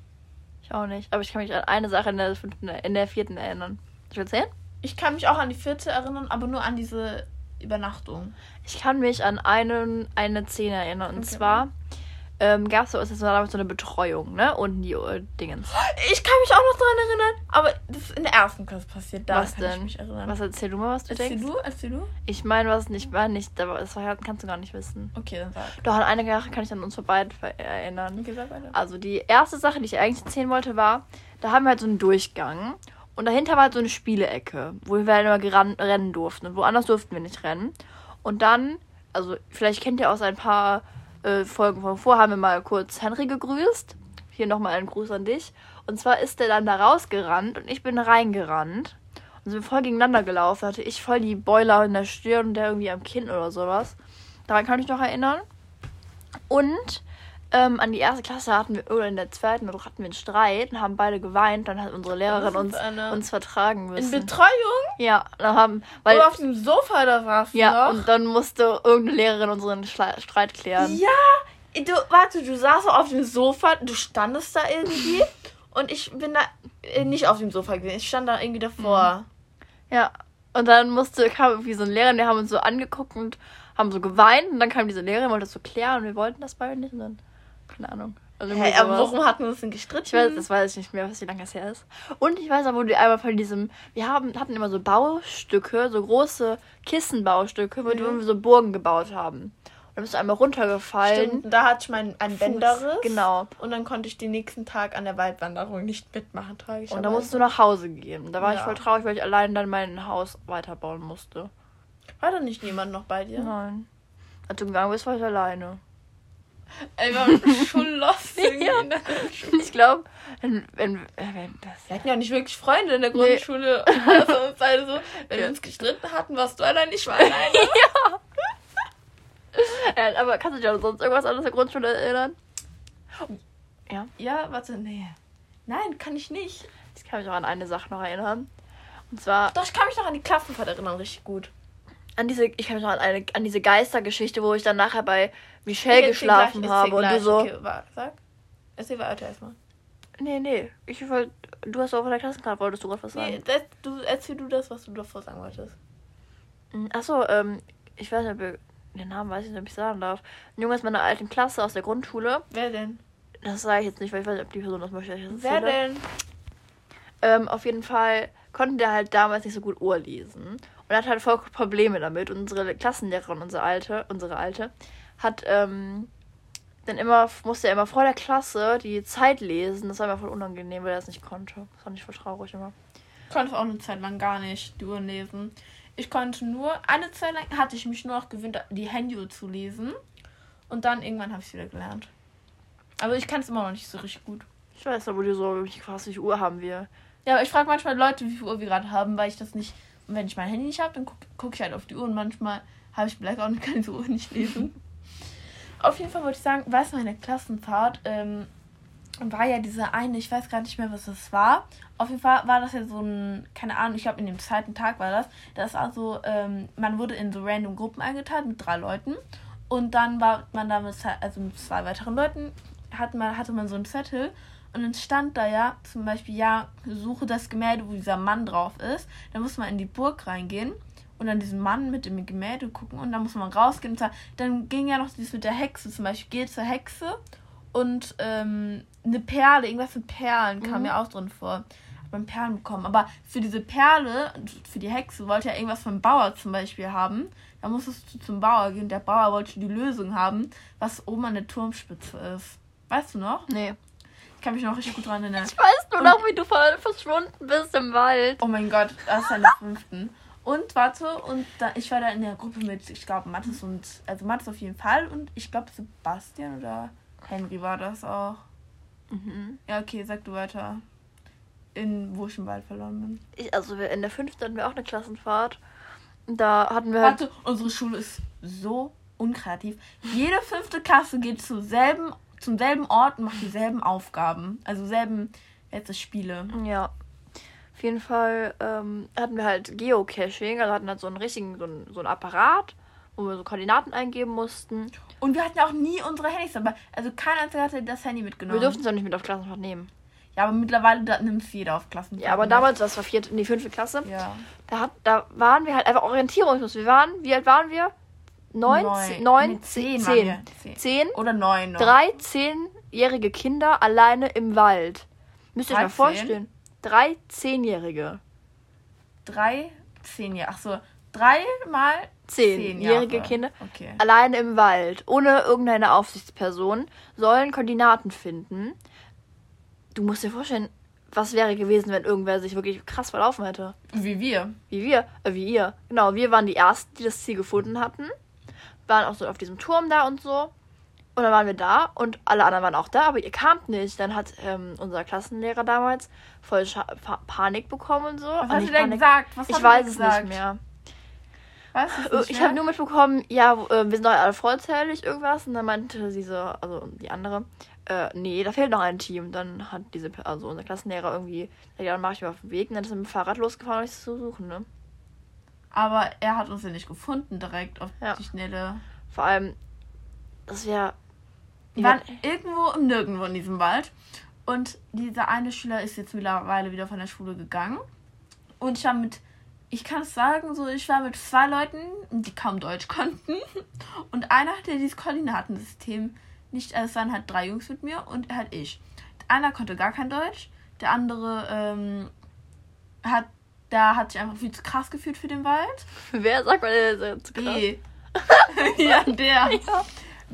Ich auch nicht. Aber ich kann mich an eine Sache in der, fünften, in der vierten erinnern. Soll ich erzählen? Ich kann mich auch an die vierte erinnern, aber nur an diese Übernachtung. Ich kann mich an einen, eine Szene erinnern. Und Okay. zwar ähm, gab es damals so eine Betreuung, ne? Und die äh, Dingens. Ich kann mich auch noch daran erinnern, aber das ist in der ersten Klasse passiert. Da was kann denn? ich mich erinnern. Was erzähl du mal, was du Erzähl denkst? du? Erzähl du? Ich meine, was nicht, war nicht, aber das war, kannst du gar nicht wissen. Okay, dann sag. Doch, an eine Sache kann ich an uns vorbei ver- erinnern. Okay, sag weiter. Also die erste Sache, die ich eigentlich erzählen wollte, war, da haben wir halt so einen Durchgang. Und dahinter war so eine Spielecke, wo wir halt immer geran rennen durften. Und woanders durften wir nicht rennen. Und dann, also vielleicht kennt ihr aus ein paar äh, Folgen von vor, haben wir mal kurz Henry gegrüßt. Hier nochmal einen Gruß an dich. Und zwar ist der dann da rausgerannt und ich bin reingerannt. Und sind voll gegeneinander gelaufen. Hatte ich voll die Boiler in der Stirn und der irgendwie am Kinn oder sowas. Daran kann ich mich noch erinnern. Und ähm, an die erste Klasse hatten wir, oder in der zweiten, oder hatten wir einen Streit und haben beide geweint. Dann hat unsere Lehrerin uns, uns vertragen In müssen. Betreuung? ja, dann haben, weil, Oder auf dem Sofa da warst ja, noch? und dann musste irgendeine Lehrerin unseren Schla Streit klären. Ja, du, warte, du saßt auf dem Sofa, du standest da irgendwie und ich bin da äh, nicht auf dem Sofa gewesen. Ich stand da irgendwie davor. Ja. Und dann musste, kam irgendwie so ein Lehrer, der haben uns so angeguckt und haben so geweint. Und dann kam diese Lehrerin, wollte das so klären und wir wollten das beide nicht. Und dann, keine Ahnung. Also Hey, aber warum hatten wir uns denn gestritten? Ich weiß, das weiß ich nicht mehr, was wie lange es her ist. Und ich weiß aber, wo die einmal von diesem, wir haben, hatten immer so Baustücke, so große Kissenbaustücke, mit Mhm. denen wir so Burgen gebaut haben. Und dann bist du einmal runtergefallen. Stimmt, da hatte ich mein, ein Fuß. Bänderriss. Genau. Und dann konnte ich den nächsten Tag an der Waldwanderung nicht mitmachen, trage ich. Und dann musst du nach Hause gehen. Da war ich Ja. voll traurig, weil ich allein dann mein Haus weiterbauen musste. War da nicht jemand noch bei dir? Nein. Als du gegangen bist, war ich alleine. Ey, wir waren schon lost Ja. in der Grundschule. Ich glaube, wenn, wenn, äh, wenn das. Wir hatten ja auch nicht wirklich Freunde in der Nee. Grundschule. Also uns alle so, wenn Ja. wir uns gestritten hatten, warst du allein, ich war alleine. Äh, aber kannst du dich an sonst irgendwas anderes der Grundschule erinnern? Ja. ja, warte, nee. Nein, kann ich nicht. Ich kann mich auch an eine Sache noch erinnern. Und zwar Doch, ich kann mich noch an die Klassenfahrt erinnern, richtig gut. an diese, ich kann mich noch an, eine, an diese Geistergeschichte, wo ich dann nachher bei Michelle geschlafen gleich, habe und du so. Okay, wa- sag. Erzähl weiter erstmal. Nee, nee. Ich wollte. Du hast auch von der Klassenkarte, wolltest du gerade was sagen? Nee, das, du, erzähl du das, was du davor sagen wolltest. Achso, ähm, ich weiß nicht, ob ihr, den Namen weiß ich nicht, ob ich sagen darf. Ein Junge aus meiner alten Klasse aus der Grundschule. Wer denn? Das sage ich jetzt nicht, weil ich weiß nicht, ob die Person das möchte. ich Wer denn? Ähm, auf jeden Fall konnte der halt damals nicht so gut Uhr lesen. Und hat halt voll Probleme damit. Und unsere Klassenlehrerin, unsere alte, unsere alte, hat, ähm, dann immer, musste er immer vor der Klasse die Zeit lesen. Das war immer voll unangenehm, weil er das nicht konnte. Das fand ich voll traurig immer. Ich konnte auch eine Zeit lang gar nicht die Uhren lesen. Ich konnte nur, eine Zeit lang hatte ich mich nur noch gewöhnt, die Handyuhr zu lesen. Und dann irgendwann habe ich es wieder gelernt. Aber ich kann es immer noch nicht so richtig gut. Ich weiß aber, die so, wie krass, wie Uhr haben wir? Ja, aber ich frage manchmal Leute, wie viel Uhr wir gerade haben, weil ich das nicht. Und wenn ich mein Handy nicht habe, dann gucke guck ich halt auf die Uhr und manchmal habe ich Blackout und kann diese Uhr nicht lesen. auf jeden Fall wollte ich sagen, du, meine Klassenfahrt ähm, war ja diese eine, ich weiß gar nicht mehr, was das war. Auf jeden Fall war das ja so ein, keine Ahnung, ich glaube in dem zweiten Tag war das. Das war so, ähm, man wurde in so random Gruppen eingeteilt mit drei Leuten. Und dann war man da mit, also mit zwei weiteren Leuten, hat man, hatte man so einen Zettel. Und dann stand da ja zum Beispiel, ja, suche das Gemälde, wo dieser Mann drauf ist. Dann muss man in die Burg reingehen und dann diesen Mann mit dem Gemälde gucken und dann muss man rausgehen. Und zwar, dann ging ja noch dieses mit der Hexe zum Beispiel, geh zur Hexe und ähm, eine Perle, irgendwas mit Perlen kam Mhm. mir auch drin vor. Hat man Perlen bekommen. Aber für diese Perle, für die Hexe, wollte ja irgendwas vom Bauer zum Beispiel haben. Da musstest du zum Bauer gehen. Der Bauer wollte die Lösung haben, was oben an der Turmspitze ist. Weißt du noch? Nee. Ich kann mich noch richtig gut dran erinnern. Ich weiß nur noch, wie du ver- verschwunden bist im Wald. Oh mein Gott, das ist an der fünften. Und warte, und da, ich war da in der Gruppe mit, ich glaube, Mathis und, also Mathis auf jeden Fall und ich glaube Sebastian oder Henry war das auch. Mhm. Ja, okay, sag du weiter. In, wo ich im Wald verloren bin. Ich, also wir- in der fünften hatten wir auch eine Klassenfahrt. Da hatten wir halt. Warte, unsere Schule ist so unkreativ. Jede fünfte Klasse geht zum selben, zum selben Ort und macht dieselben Aufgaben. Also selben, jetzt das Spiele. Ja. Auf jeden Fall ähm, hatten wir halt Geocaching, also hatten halt so einen richtigen, so einen, so einen Apparat, wo wir so Koordinaten eingeben mussten. Und wir hatten auch nie unsere Handys dabei. Also kein einziger hatte das Handy mitgenommen. Wir durften es auch nicht mit auf Klassenfahrt nehmen. Ja, aber mittlerweile da nimmt es jeder auf Klassen. Ja, aber damals, das war vierte, nee, fünfte Klasse, Ja. da, hat, da waren wir halt einfach orientierungslos. Wir waren, wie alt waren wir? Neun, Neun. neun, zehn, zehn zehn. Zehn. Oder neun noch. drei zehnjährige Kinder alleine im Wald. Müsst ihr euch mal vorstellen. Drei zehnjährige. Drei, zehn Jahre. Ach so, drei mal Zehnjährige Jahre. Kinder. Okay. alleine im Wald, ohne irgendeine Aufsichtsperson, sollen Koordinaten finden. Du musst dir vorstellen, was wäre gewesen, wenn irgendwer sich wirklich krass verlaufen hätte. Wie wir. Wie wir, äh, wie ihr. Genau, wir waren die Ersten, die das Ziel gefunden hatten. Waren auch so auf diesem Turm da und so. Und dann waren wir da und alle anderen waren auch da, aber ihr kamt nicht. Dann hat ähm, unser Klassenlehrer damals voll Scha pa Panik bekommen und so. Was hast du denn Panik. gesagt? Was Ich weiß es nicht mehr. Es nicht Ich habe nur mitbekommen, ja, äh, wir sind doch alle vollzählig irgendwas. Und dann meinte sie so, also die andere, äh, nee, da fehlt noch ein Team. Dann hat diese, also unser Klassenlehrer irgendwie, ja, dann mache ich mich auf den Weg. Und dann ist er mit dem Fahrrad losgefahren, um mich zu suchen, ne? Aber er hat uns ja nicht gefunden direkt auf Ja. die Schnelle. Vor allem, das wäre. Wir waren irgendwo im Nirgendwo in diesem Wald. Und dieser eine Schüler ist jetzt mittlerweile wieder von der Schule gegangen. Und ich war mit, ich kann es sagen, so, ich war mit zwei Leuten, die kaum Deutsch konnten. Und einer hatte dieses Koordinatensystem nicht, also es waren halt drei Jungs mit mir und halt ich. Einer konnte gar kein Deutsch. Der andere ähm, hat, da hat sich einfach viel zu krass gefühlt für den Wald. Wer sagt mal, der ist jetzt krass. B. ja, der. Ja.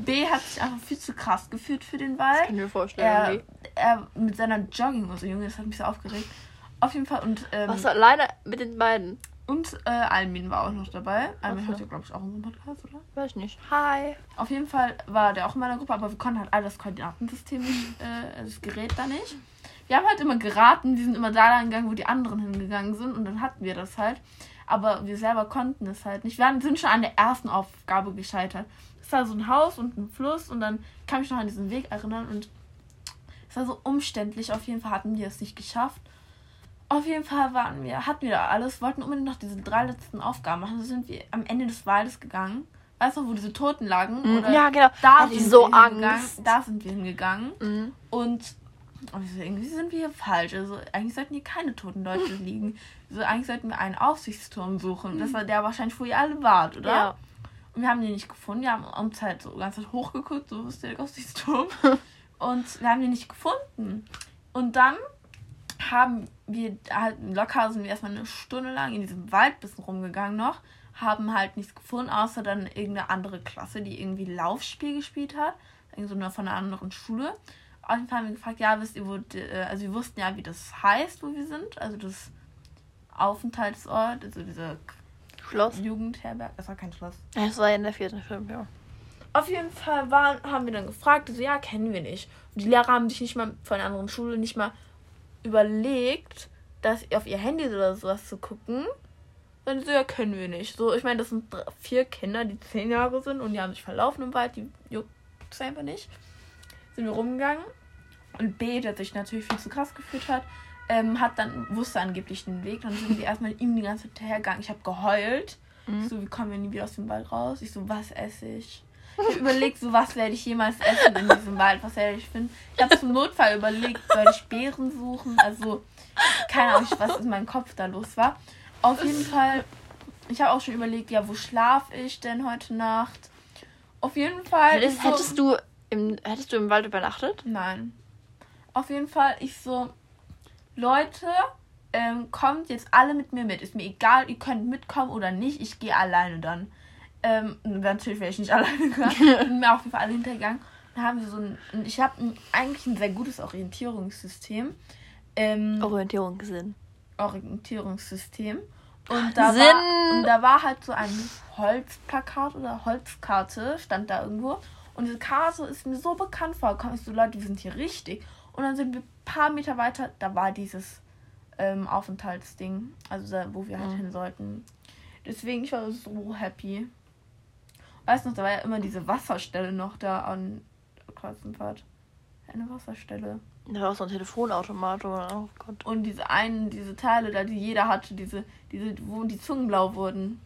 B hat sich einfach viel zu krass gefühlt für den Das Wald. kann ich mir vorstellen. Er, er mit seiner Jogginghose, Junge, das hat mich so aufgeregt. Auf jeden Fall. Und, ähm, du alleine mit den beiden? und äh, Almin war auch noch dabei. Almin so. hört ja, glaube ich, auch unseren Podcast, oder? Weiß ich nicht. Hi. Auf jeden Fall war der auch in meiner Gruppe, aber wir konnten halt all das Koordinatensystem äh, das Gerät da nicht. Wir haben halt immer geraten, die sind immer da lang gegangen, wo die anderen hingegangen sind und dann hatten wir das halt. Aber wir selber konnten es halt nicht. Wir waren- sind schon an der ersten Aufgabe gescheitert. Es war so ein Haus und ein Fluss und dann kann ich noch an diesen Weg erinnern und es war so umständlich. Auf jeden Fall hatten wir es nicht geschafft. Auf jeden Fall waren wir, hatten wir da alles, wollten unbedingt noch diese drei letzten Aufgaben machen. So sind wir am Ende des Waldes gegangen. Weißt du, wo diese Toten lagen? Mhm. ja, genau. da hatte ich sind so wir hingegangen. Angst. Da sind wir hingegangen. Mhm. Und und ich so, irgendwie sind wir hier falsch. Also eigentlich sollten hier keine toten Leute liegen. Also eigentlich sollten wir einen Aufsichtsturm suchen. Das war der wahrscheinlich, wo ihr alle wart, oder? Ja. Und wir haben den nicht gefunden. Wir haben uns halt so ganz hochgeguckt, so ist der Aufsichtsturm. Und wir haben den nicht gefunden. Und dann haben wir halt locker sind wir erstmal eine Stunde lang in diesem Wald bisschen rumgegangen noch, haben halt nichts gefunden, außer dann irgendeine andere Klasse, die irgendwie Laufspiel gespielt hat. Irgendwie so eine von einer anderen Schule. Auf jeden Fall haben wir gefragt, ja, wisst ihr, wo, äh, also wir wussten ja, wie das heißt, wo wir sind. Also das Aufenthaltsort, also diese Schloss. Jugendherberg. Das war kein Schloss. Das war in der vierten Film, ja. Auf jeden Fall waren, haben wir dann gefragt, so, ja, kennen wir nicht. Und die Lehrer haben sich nicht mal von einer anderen Schule nicht mal überlegt, dass auf ihr Handy oder sowas zu gucken. Dann so, ja, kennen wir nicht. So, ich meine, das sind drei- vier Kinder, die zehn Jahre sind und die haben sich verlaufen im Wald, die juckt es einfach nicht. Sind wir rumgegangen und B, der sich natürlich viel zu krass gefühlt hat, ähm, hat dann, wusste angeblich den Weg. Dann sind wir erstmal ihm die ganze Zeit hinterhergegangen. Ich habe geheult. Mhm. So, wie kommen wir nie wieder aus dem Wald raus? Ich so, was esse ich? Ich habe überlegt, so was werde ich jemals essen in diesem Wald, was werde ich finden. Ich habe zum Notfall überlegt, soll ich Beeren suchen? Also, keine Ahnung, was in meinem Kopf da los war. Auf jeden Fall, ich habe auch schon überlegt, ja, wo schlafe ich denn heute Nacht? Auf jeden Fall. Hättest, so- hättest, du im, hättest du im Wald übernachtet? Nein. Auf jeden Fall, ich so, Leute, ähm, kommt jetzt alle mit mir mit. Ist mir egal, ihr könnt mitkommen oder nicht. Ich gehe alleine dann. Ähm, natürlich wäre ich nicht alleine gegangen. Sind mir auf jeden Fall alle hintergegangen. Dann haben wir so ein, ich habe eigentlich ein sehr gutes Orientierungssystem. Ähm, Orientierungssinn. Orientierungssystem. Und da, Sinn. war, und da war halt so ein Holzplakat oder Holzkarte, stand da irgendwo. Und diese Karte ist mir so bekannt vorgekommen. Ich so, Leute, wir sind hier richtig. Und dann sind wir ein paar Meter weiter, da war dieses ähm, Aufenthaltsding, also da, wo wir halt Mhm. hin sollten. Deswegen, ich war so happy. Weißt du noch, da war ja immer diese Wasserstelle noch da an Kreuzenfahrt. Eine Wasserstelle. Da war auch so ein Telefonautomat. Oder? Oh Gott. Und diese einen, diese Teile da, die jeder hatte, diese, diese, wo die Zungen blau wurden.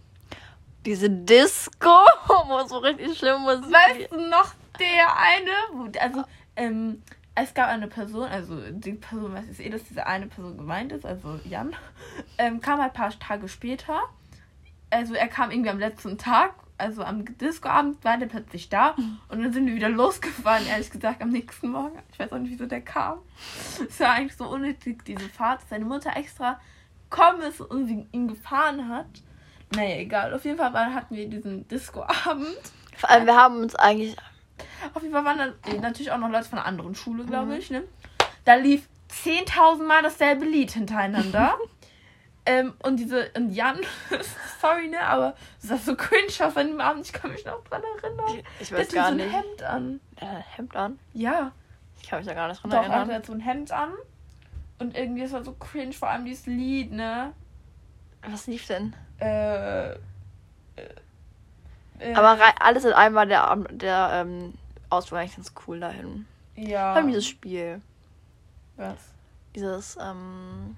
Diese Disco, wo so richtig schlimm Musik. Weißt du noch, der eine, wo, also, ähm, es gab eine Person, also die Person weiß jetzt eh, dass diese eine Person gemeint ist, also Jan, ähm, kam halt ein paar Tage später. Also er kam irgendwie am letzten Tag, also am Discoabend war der plötzlich da und dann sind wir wieder losgefahren, ehrlich gesagt, am nächsten Morgen. Ich weiß auch nicht, wieso der kam. Es war eigentlich so unnötig, diese Fahrt, dass seine Mutter extra gekommen ist und ihn gefahren hat. Naja, egal. Auf jeden Fall hatten wir diesen Discoabend. Vor allem, wir haben uns eigentlich. Auf jeden Fall waren dann äh, natürlich auch noch Leute von einer anderen Schule, glaube Mhm. ich. Ne? Da lief 10.000 Mal dasselbe Lied hintereinander. ähm, und diese, und Jan, sorry, ne, aber es sah so cringe aus an dem Abend, ich kann mich noch dran erinnern. Ich Der weiß gar so ein nicht. Hemd an. Hat ein Hemd an. Ja, Ich kann mich da gar nicht dran doch, er erinnern. hatte so ein Hemd an. Und irgendwie ist er so cringe, vor allem dieses Lied, ne? Was lief denn? Äh, äh, Aber alles in allem war der, der ähm, Ausflug eigentlich ganz cool dahin. ja. Vor allem dieses Spiel. was? Dieses, ähm,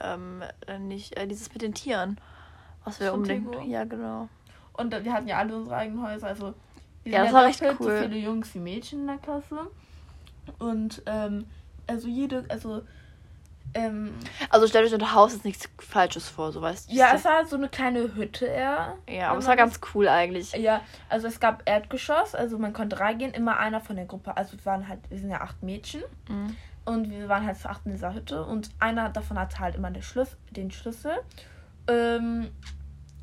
ähm, äh, nicht, äh, dieses mit den Tieren. Was wir unbedingt. Ja, genau. Und wir hatten ja alle unsere eigenen Häuser. Also wir Ja, das war echt doppelt cool. so viele Jungs wie Mädchen in der Klasse. Und ähm, also jede, also ähm, Also stellt euch unter Haus jetzt nichts Falsches vor, so weißt du. ja, es war so eine kleine Hütte eher. Ja, aber es war ganz cool eigentlich. Ja, also es gab Erdgeschoss, also man konnte reingehen, immer einer von der Gruppe. Also wir waren halt, wir sind ja acht Mädchen Mhm. und wir waren halt zu acht in dieser Hütte und einer davon hatte halt immer den, Schlüs den Schlüssel. Ähm,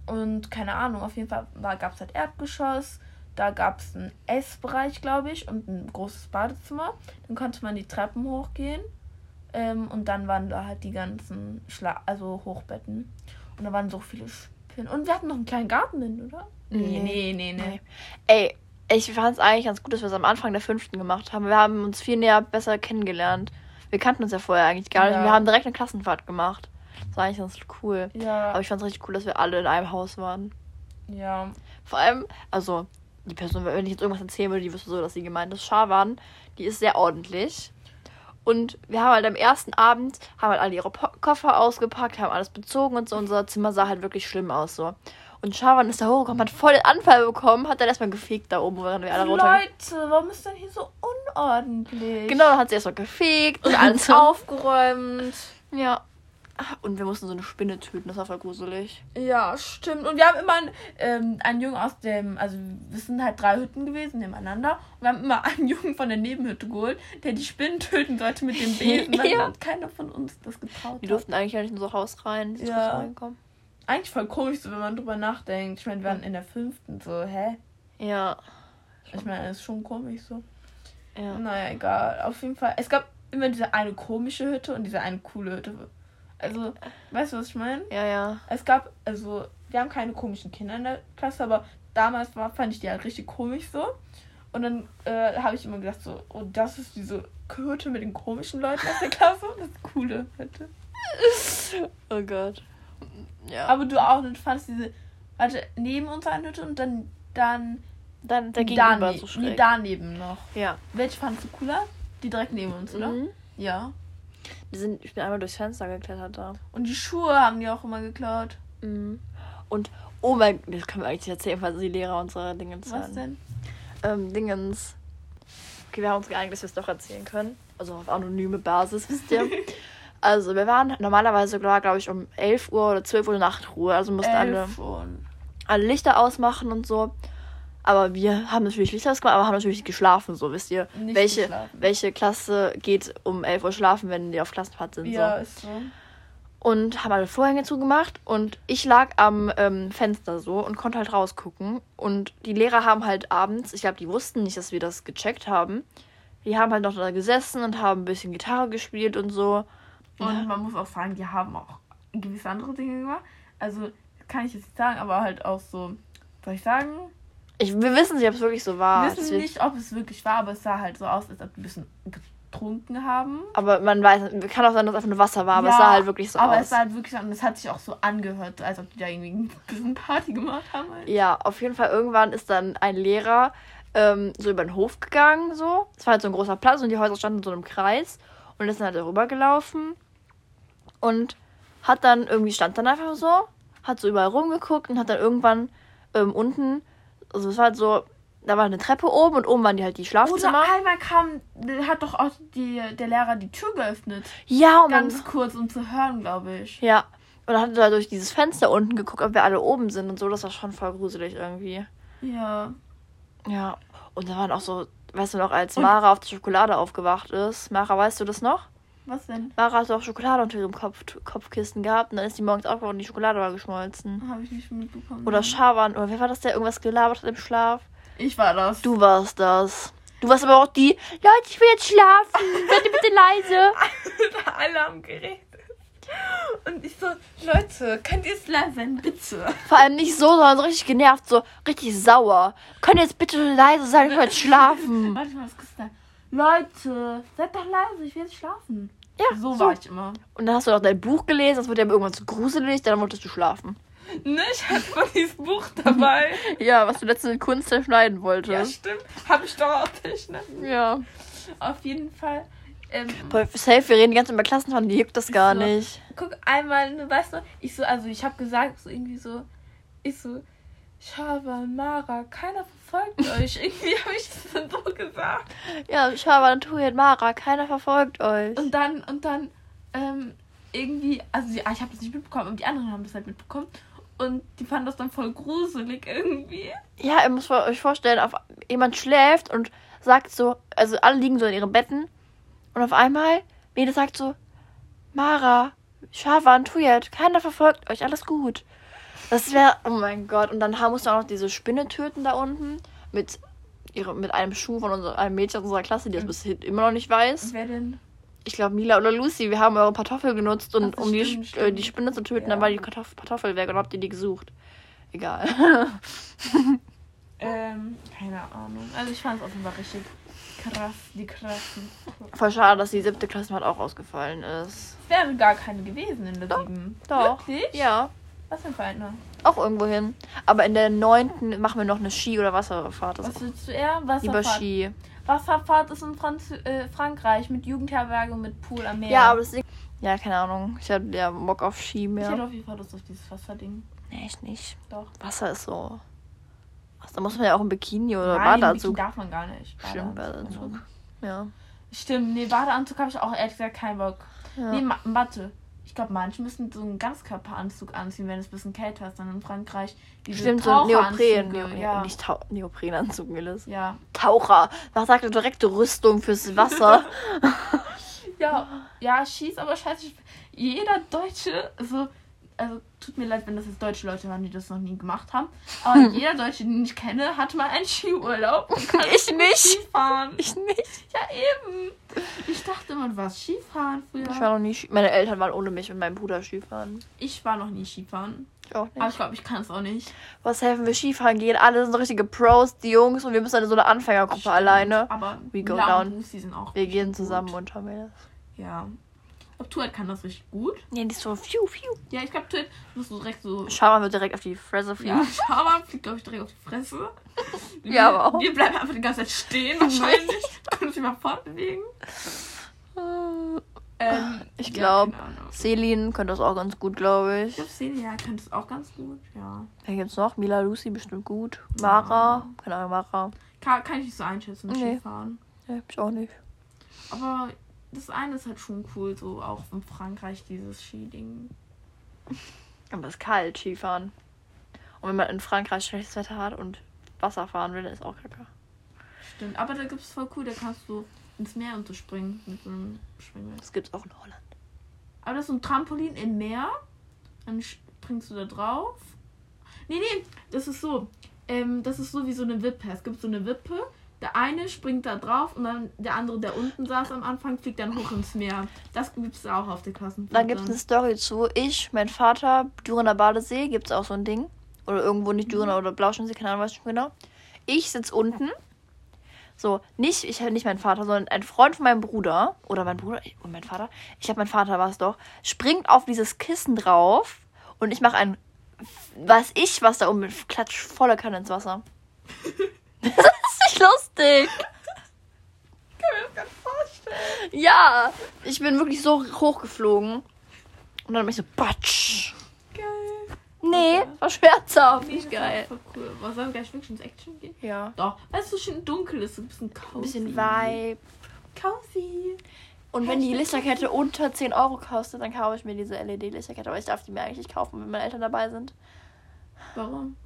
und keine Ahnung, auf jeden Fall gab es halt Erdgeschoss. Da gab es einen Essbereich, glaube ich, und ein großes Badezimmer. Dann konnte man die Treppen hochgehen. Ähm, und dann waren da halt die ganzen Schla also Hochbetten. Und da waren so viele Spinnen. Und wir hatten noch einen kleinen Garten drin, oder? Nee. nee, nee. nee. Nee. Ey, ich fand es eigentlich ganz gut, dass wir es am Anfang der fünften gemacht haben. Wir haben uns viel näher besser kennengelernt. Wir kannten uns ja vorher eigentlich gar nicht. Ja. Wir haben direkt eine Klassenfahrt gemacht. Das war eigentlich ganz cool. Ja, Aber ich fand es richtig cool, dass wir alle in einem Haus waren. ja. Vor allem, also die Person, wenn ich jetzt irgendwas erzählen würde, die wüsste so, dass sie gemeint ist. Schawan, die ist sehr ordentlich. Und wir haben halt am ersten Abend, haben halt alle ihre po Koffer ausgepackt, haben alles bezogen und so. Unser Zimmer sah halt wirklich schlimm aus so. Und Schawan ist da hochgekommen, hat voll den Anfall bekommen, hat dann erstmal gefegt da oben, während wir alle runter. Leute, warum ist denn hier so unordentlich? Genau, dann hat sie erstmal gefegt Und alles. aufgeräumt. Ja. Und wir mussten so eine Spinne töten, das war voll gruselig. Ja, stimmt. Und wir haben immer einen, ähm, einen Jungen aus dem, also wir sind halt drei Hütten gewesen nebeneinander. Und wir haben immer einen Jungen von der Nebenhütte geholt, der die Spinnen töten sollte mit dem Besen. Ja. hat keiner von uns das getraut. Die hat. durften eigentlich gar nicht in unser Haus rein. Die Ja. trotzdem reingekommen. Eigentlich voll komisch, so, wenn man drüber nachdenkt. Ich meine, wir waren in der fünften, so, hä? Ja. Ich meine, das ist schon komisch so. Ja. Naja, egal. Auf jeden Fall. Es gab immer diese eine komische Hütte und diese eine coole Hütte. Also, weißt du, was ich meine? Ja, ja. Es gab, also, wir haben keine komischen Kinder in der Klasse, aber damals war, fand ich die halt richtig komisch so. Und dann äh, habe ich immer gedacht, so, oh, das ist diese Hütte mit den komischen Leuten aus der Klasse. Das ist eine coole Hütte. Oh Gott. Ja. Aber du auch, du fandst diese, warte, neben uns eine Hütte und dann, dann dann der Gegenüber daneben, so nee, schräg. daneben noch. Ja. Welche fandst du cooler? Die direkt neben uns, oder? Mhm. Ja. Die sind, ich bin einmal durchs Fenster geklettert da. Und die Schuhe haben die auch immer geklaut. Mhm. Und, oh mein das können wir eigentlich nicht erzählen, falls die Lehrer unsere Dinge Was zahlen. denn? ähm, Dingens. Okay, wir haben uns geeinigt, dass wir es doch erzählen können. Also auf anonyme Basis, wisst ihr. Also, wir waren normalerweise, glaube ich, um 11 Uhr oder 12 Uhr Nachtruhe. Also mussten alle, alle Lichter ausmachen und so. Aber wir haben natürlich Lichter ausgemacht, aber haben natürlich geschlafen, so wisst ihr. Nicht welche, geschlafen. welche Klasse geht um 11 Uhr schlafen, wenn die auf Klassenfahrt sind. Ja, So. ist so. Und haben alle Vorhänge zugemacht und ich lag am ähm, Fenster so und konnte halt rausgucken. Und die Lehrer haben halt abends, ich glaube, die wussten nicht, dass wir das gecheckt haben. Die haben halt noch da gesessen und haben ein bisschen Gitarre gespielt und so. Und man muss auch sagen, die haben auch gewisse andere Dinge gemacht. Also, kann ich jetzt nicht sagen, aber halt auch so, soll ich sagen? Ich, wir wissen nicht, ob es wirklich so war. Wir wissen nicht, ob es wirklich war, aber es sah halt so aus, als ob die ein bisschen getrunken haben. Aber man weiß, kann auch sein, dass es einfach nur Wasser war, aber es Ja, sah halt wirklich so aber aus. es sah halt wirklich an und es hat sich auch so angehört, als ob die da irgendwie ein bisschen Party gemacht haben. Halt. Ja, auf jeden Fall irgendwann ist dann ein Lehrer ähm, so über den Hof gegangen, so. Es war halt so ein großer Platz und die Häuser standen in so einem Kreis und ist dann halt darüber gelaufen und hat dann irgendwie stand dann einfach so, hat so überall rumgeguckt und hat dann irgendwann ähm, unten, also es war halt so, da war eine Treppe oben und oben waren die halt die Oder Schlafzimmer. einmal kam, hat doch auch die, der Lehrer die Tür geöffnet. Ja, und dann, Ganz kurz, um zu hören, glaube ich. ja. Und dann hat er durch dieses Fenster unten geguckt, ob wir alle oben sind und so. Das war schon voll gruselig irgendwie. Ja. Ja, und da waren auch so, weißt du noch, als Und- Mara auf der Schokolade aufgewacht ist. Mara, weißt du das noch? Was denn? Mara hat auch Schokolade unter ihrem Kopf, Kopfkissen gehabt und dann ist die morgens aufgewacht und die Schokolade war geschmolzen. Habe ich nicht mitbekommen. Oder Schawan, oder wer war das, der irgendwas gelabert hat im Schlaf? Ich war das. Du warst das. Du warst aber auch die, Leute, ich will jetzt schlafen. Seid ihr bitte leise? Alle haben geredet. Und ich so, Leute, könnt ihr es leise sein, bitte? Vor allem nicht so, sondern so richtig genervt, so richtig sauer. Könnt ihr jetzt bitte leise sein, ich will jetzt schlafen. Warte mal, was Christa. Leute, seid doch leise, ich will jetzt schlafen. Ja, So war ich immer. Und dann hast du noch dein Buch gelesen, das wurde ja irgendwann zu gruselig, dann wolltest du schlafen. Ne, ich hatte mal dieses Buch dabei. Ja, was du letztens in Kunst zerschneiden ja, wolltest. stimmt. Habe ich doch auch nicht, ne? Ja. Auf jeden Fall. Ähm, Boah, safe, wir reden die ganze Zeit über Klassenfahren, die juckt das gar So. nicht. guck einmal, ne, weißt du, ich so, also ich habe gesagt, so irgendwie so, ich so, Shava, Mara, keiner verfolgt euch. Irgendwie habe ich das dann so gesagt. Ja, Shava, Tujet, Mara, keiner verfolgt euch. Und dann, und dann, ähm, irgendwie, also die, ich habe das nicht mitbekommen, aber die anderen haben das halt mitbekommen. Und die fanden das dann voll gruselig irgendwie. Ja, ihr müsst euch vorstellen, auf, jemand schläft und sagt so, also alle liegen so in ihren Betten und auf einmal, Mede sagt so, Mara, Shavan, Tuyet, keiner verfolgt euch, alles gut. Das wäre, oh mein Gott. Und dann haben- musst du auch noch diese Spinne töten da unten mit, ihre, mit einem Schuh von unser, einem Mädchen aus unserer Klasse, die das bis hin immer noch nicht weiß. Wer denn? Ich glaube, Mila oder Lucy, wir haben eure Kartoffel genutzt, und, Ach, um die, stimmt, Sch- stimmt. Äh, die Spinne zu töten. Ja. Dann war die Kartoffel, Kartoffel weg und habt ihr die gesucht. Egal. Ähm, keine Ahnung. Also ich fand es offenbar richtig krass, die krassen. Voll schade, dass die siebte Klassenfahrt auch ausgefallen ist. Es wäre gar keine gewesen in der sieben. Doch. Wirklich? Ja, Was für ein Verein? Auch irgendwo hin. Aber in der neunten machen wir noch eine Ski- oder Wasserfahrt. Das Was willst du eher? lieber Wasserfahrt. Ski. Wasserfahrt ist in Franz äh, Frankreich mit Jugendherberge und mit Pool am Meer. Ja, aber das Ding. Ja, keine Ahnung. Ich hatte ja Bock auf Ski Ich hätte mehr. auf jeden Fall Lust auf dieses Wasserding. Nee, ich nicht. Doch. Wasser ist so. Da muss man ja auch ein Bikini oder Nein, Badeanzug. Bikini darf man gar nicht. Stimmt, Badeanzug. Ja. Stimmt, nee, Badeanzug habe ich auch ehrlich gesagt keinen Bock. ja. Nee, Ma warte. Ich glaube, manche müssen so einen Ganzkörperanzug anziehen, wenn es ein bisschen kälter ist. Dann in Frankreich diese Stimmt, so Neopren. Taucheranzüge, Neo Ja. Nicht Tau Neoprenanzug, Melis. ja. Taucher. Was sagt eine direkte Rüstung fürs Wasser? Ja, ja, schieß, aber scheiße. Jeder Deutsche, so, also tut mir leid, wenn das jetzt deutsche Leute waren, die das noch nie gemacht haben. Aber jeder Deutsche, den ich kenne, hat mal einen Skiurlaub. Ich nicht. Skifahren. ich nicht. Ja, eben. Ich dachte du warst Skifahren früher. Ich war noch nie Ski Meine Eltern waren ohne mich und meinem Bruder Skifahren. Ich war noch nie Skifahren. Ich auch Aber nicht. ich glaube, ich kann es auch nicht. Was helfen wir Skifahren gehen? Alle sind so richtige Pros, die Jungs, und wir müssen in so eine Anfängergruppe Stimmt. alleine. Aber We go down. Lucy sind auch Wir gehen zusammen unter mir. Ja. Glaube, Tuat kann das richtig gut. Ja, die ist so fiu, fiu. Ja, ich glaube, Tuat musst du direkt so. Schauer wird direkt auf die Fresse fliegen. Ja, Schaber fliegt, glaube ich, direkt auf die Fresse. Wir, Ja, aber auch. Wir bleiben einfach die ganze Zeit stehen, wahrscheinlich. Können uns nicht mal fortbewegen. Ähm, Ich ja, glaub, keine Ahnung. Selin könnte das auch ganz gut, glaube Ich ich. glaube, Celia könnte es auch ganz gut, ja. Wer gibt's noch? Mila Lucy bestimmt gut. Mara. Keine Ahnung, Mara. Kann, kann ich nicht so einschätzen Nee. Skifahren. Ja, ich auch nicht. Aber das eine ist halt schon cool, so auch in Frankreich dieses Skiding. Aber es ist kalt, Skifahren. Und wenn man in Frankreich schlechtes Wetter hat und Wasser fahren will, ist auch kacke. Stimmt. Aber da gibt es voll cool, da kannst du ins Meer unterspringen mit so einem Schwingel. Das gibt's auch in Holland. Aber das ist so ein Trampolin im Meer. Dann springst du da drauf. Nee, nee, das ist so. Ähm, das ist so wie so eine Wippe. Es gibt so eine Wippe. Der eine springt da drauf und dann der andere, der unten saß am Anfang, fliegt dann hoch ins Meer. Das gibt es auch auf der Klassenfahrt. Da gibt es eine Story zu. Ich, mein Vater, Dürener Badesee, gibt es auch so ein Ding. Oder irgendwo nicht Dürener oder Blauschensee, keine Ahnung, weiß ich nicht genau. Ich sitze unten. So, nicht, ich habe nicht meinen Vater, sondern ein Freund von meinem Bruder. Oder mein Bruder und mein Vater. Ich glaube, mein Vater war es doch. Springt auf dieses Kissen drauf. Und ich mache ein, was ich, was da oben mit klatsch volle Kanne ins Wasser. das ist nicht lustig. kann mir das gar nicht vorstellen. Ja, ich bin wirklich so hochgeflogen. Und dann bin ich so, batsch. Geil. Nee, Okay. war schmerzhaft. Nee, Nicht geil. Voll cool. Was sollen wir gleich wirklich ins Action gehen? Ja. Doch, weil es so schön dunkel ist, so ein bisschen cozy. Ein bisschen Vibe. Cozy. Und wenn die Lichterkette unter 10 Euro kostet, dann kaufe ich mir diese LED-Lichterkette. Aber ich darf die mir eigentlich nicht kaufen, wenn meine Eltern dabei sind. Warum?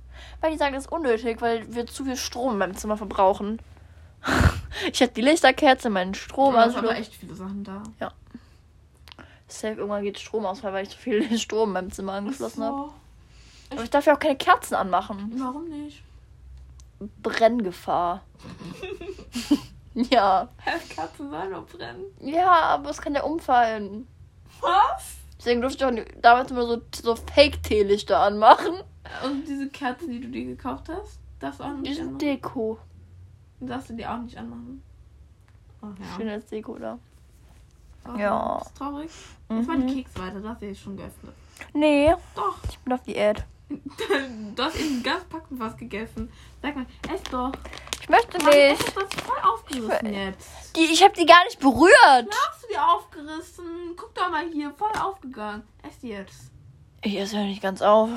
Weil die sagen, das ist unnötig, weil wir zu viel Strom in meinem Zimmer verbrauchen. ich habe die Lichterkette, meinen Strom. Oh, Also aber echt viele Sachen da. safe, irgendwann geht Stromausfall, weil ich so viel Strom in meinem Zimmer angeschlossen habe. So. Aber ich darf ja auch keine Kerzen anmachen. Warum nicht? Brenngefahr. ja. Katzen sollen nur brennen. Ja, aber es kann ja umfallen. Was? Deswegen durfte ich auch damals immer so, so Fake-Teelichter anmachen. Und diese Kerzen, die du dir gekauft hast, darfst du auch nicht Die sind anmachen. Deko. Darfst du die auch nicht anmachen. Oh ja. Schön als Deko, oder? Oh, Ja. Das ist traurig. Jetzt mal die Mhm. Keks weiter, das sehe ich schon geöffnet. Nee, Doch. ich bin auf Diät. du hast eben ganz packend was gegessen. Sag mal, ess doch. Ich möchte Mann, nicht. doch, das ist voll aufgerissen jetzt. Die, ich habe die gar nicht berührt. Klar hast du die aufgerissen. Guck doch mal hier, voll aufgegangen. Ess die jetzt. Ich esse ja nicht ganz auf.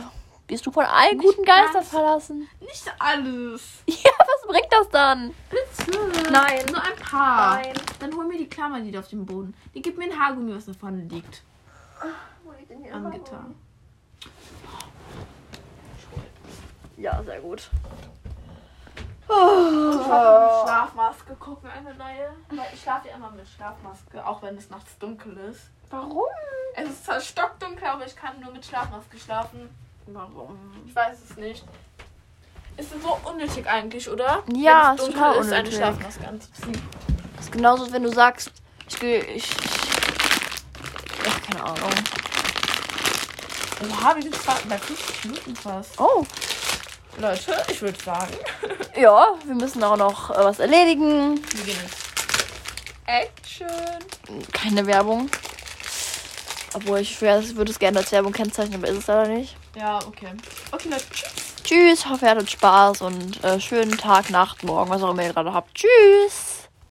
Bist du von allen Nicht guten Geistern verlassen? Nicht alles. Ja, was bringt das dann? Bitte. Nein. Nur ein paar. Nein. Dann hol mir die Klammer, die da auf dem Boden. Die gibt mir ein Haargummi, was da vorne liegt. Angetan. Ja, sehr gut. Ich habe mit Schlafmaske gucken, eine neue. Weil ich schlafe ja immer mit Schlafmaske, auch wenn es nachts dunkel ist. Warum? Es ist zwar stockdunkel, aber ich kann nur mit Schlafmaske schlafen. Warum? Ich weiß es nicht. Ist so unnötig eigentlich, oder? Ja, es ist total ist, eine unnötig. Schlafmaske anzuziehen. Das ist genauso, wenn du sagst, ich gehe, ich. Ach, keine Ahnung. Oha, wir sind bei 50 Minuten fast. Oh, Leute, ich würde sagen, ja, wir müssen auch noch äh, was erledigen. wir gehen jetzt Action. Keine Werbung. Obwohl ich würde es gerne als Werbung kennzeichnen, aber ist es leider nicht. Ja, okay. Okay, Leute, tschüss. Tschüss, hoffe ihr hattet Spaß und äh, schönen Tag, Nacht, Morgen, was auch immer ihr gerade habt. Tschüss.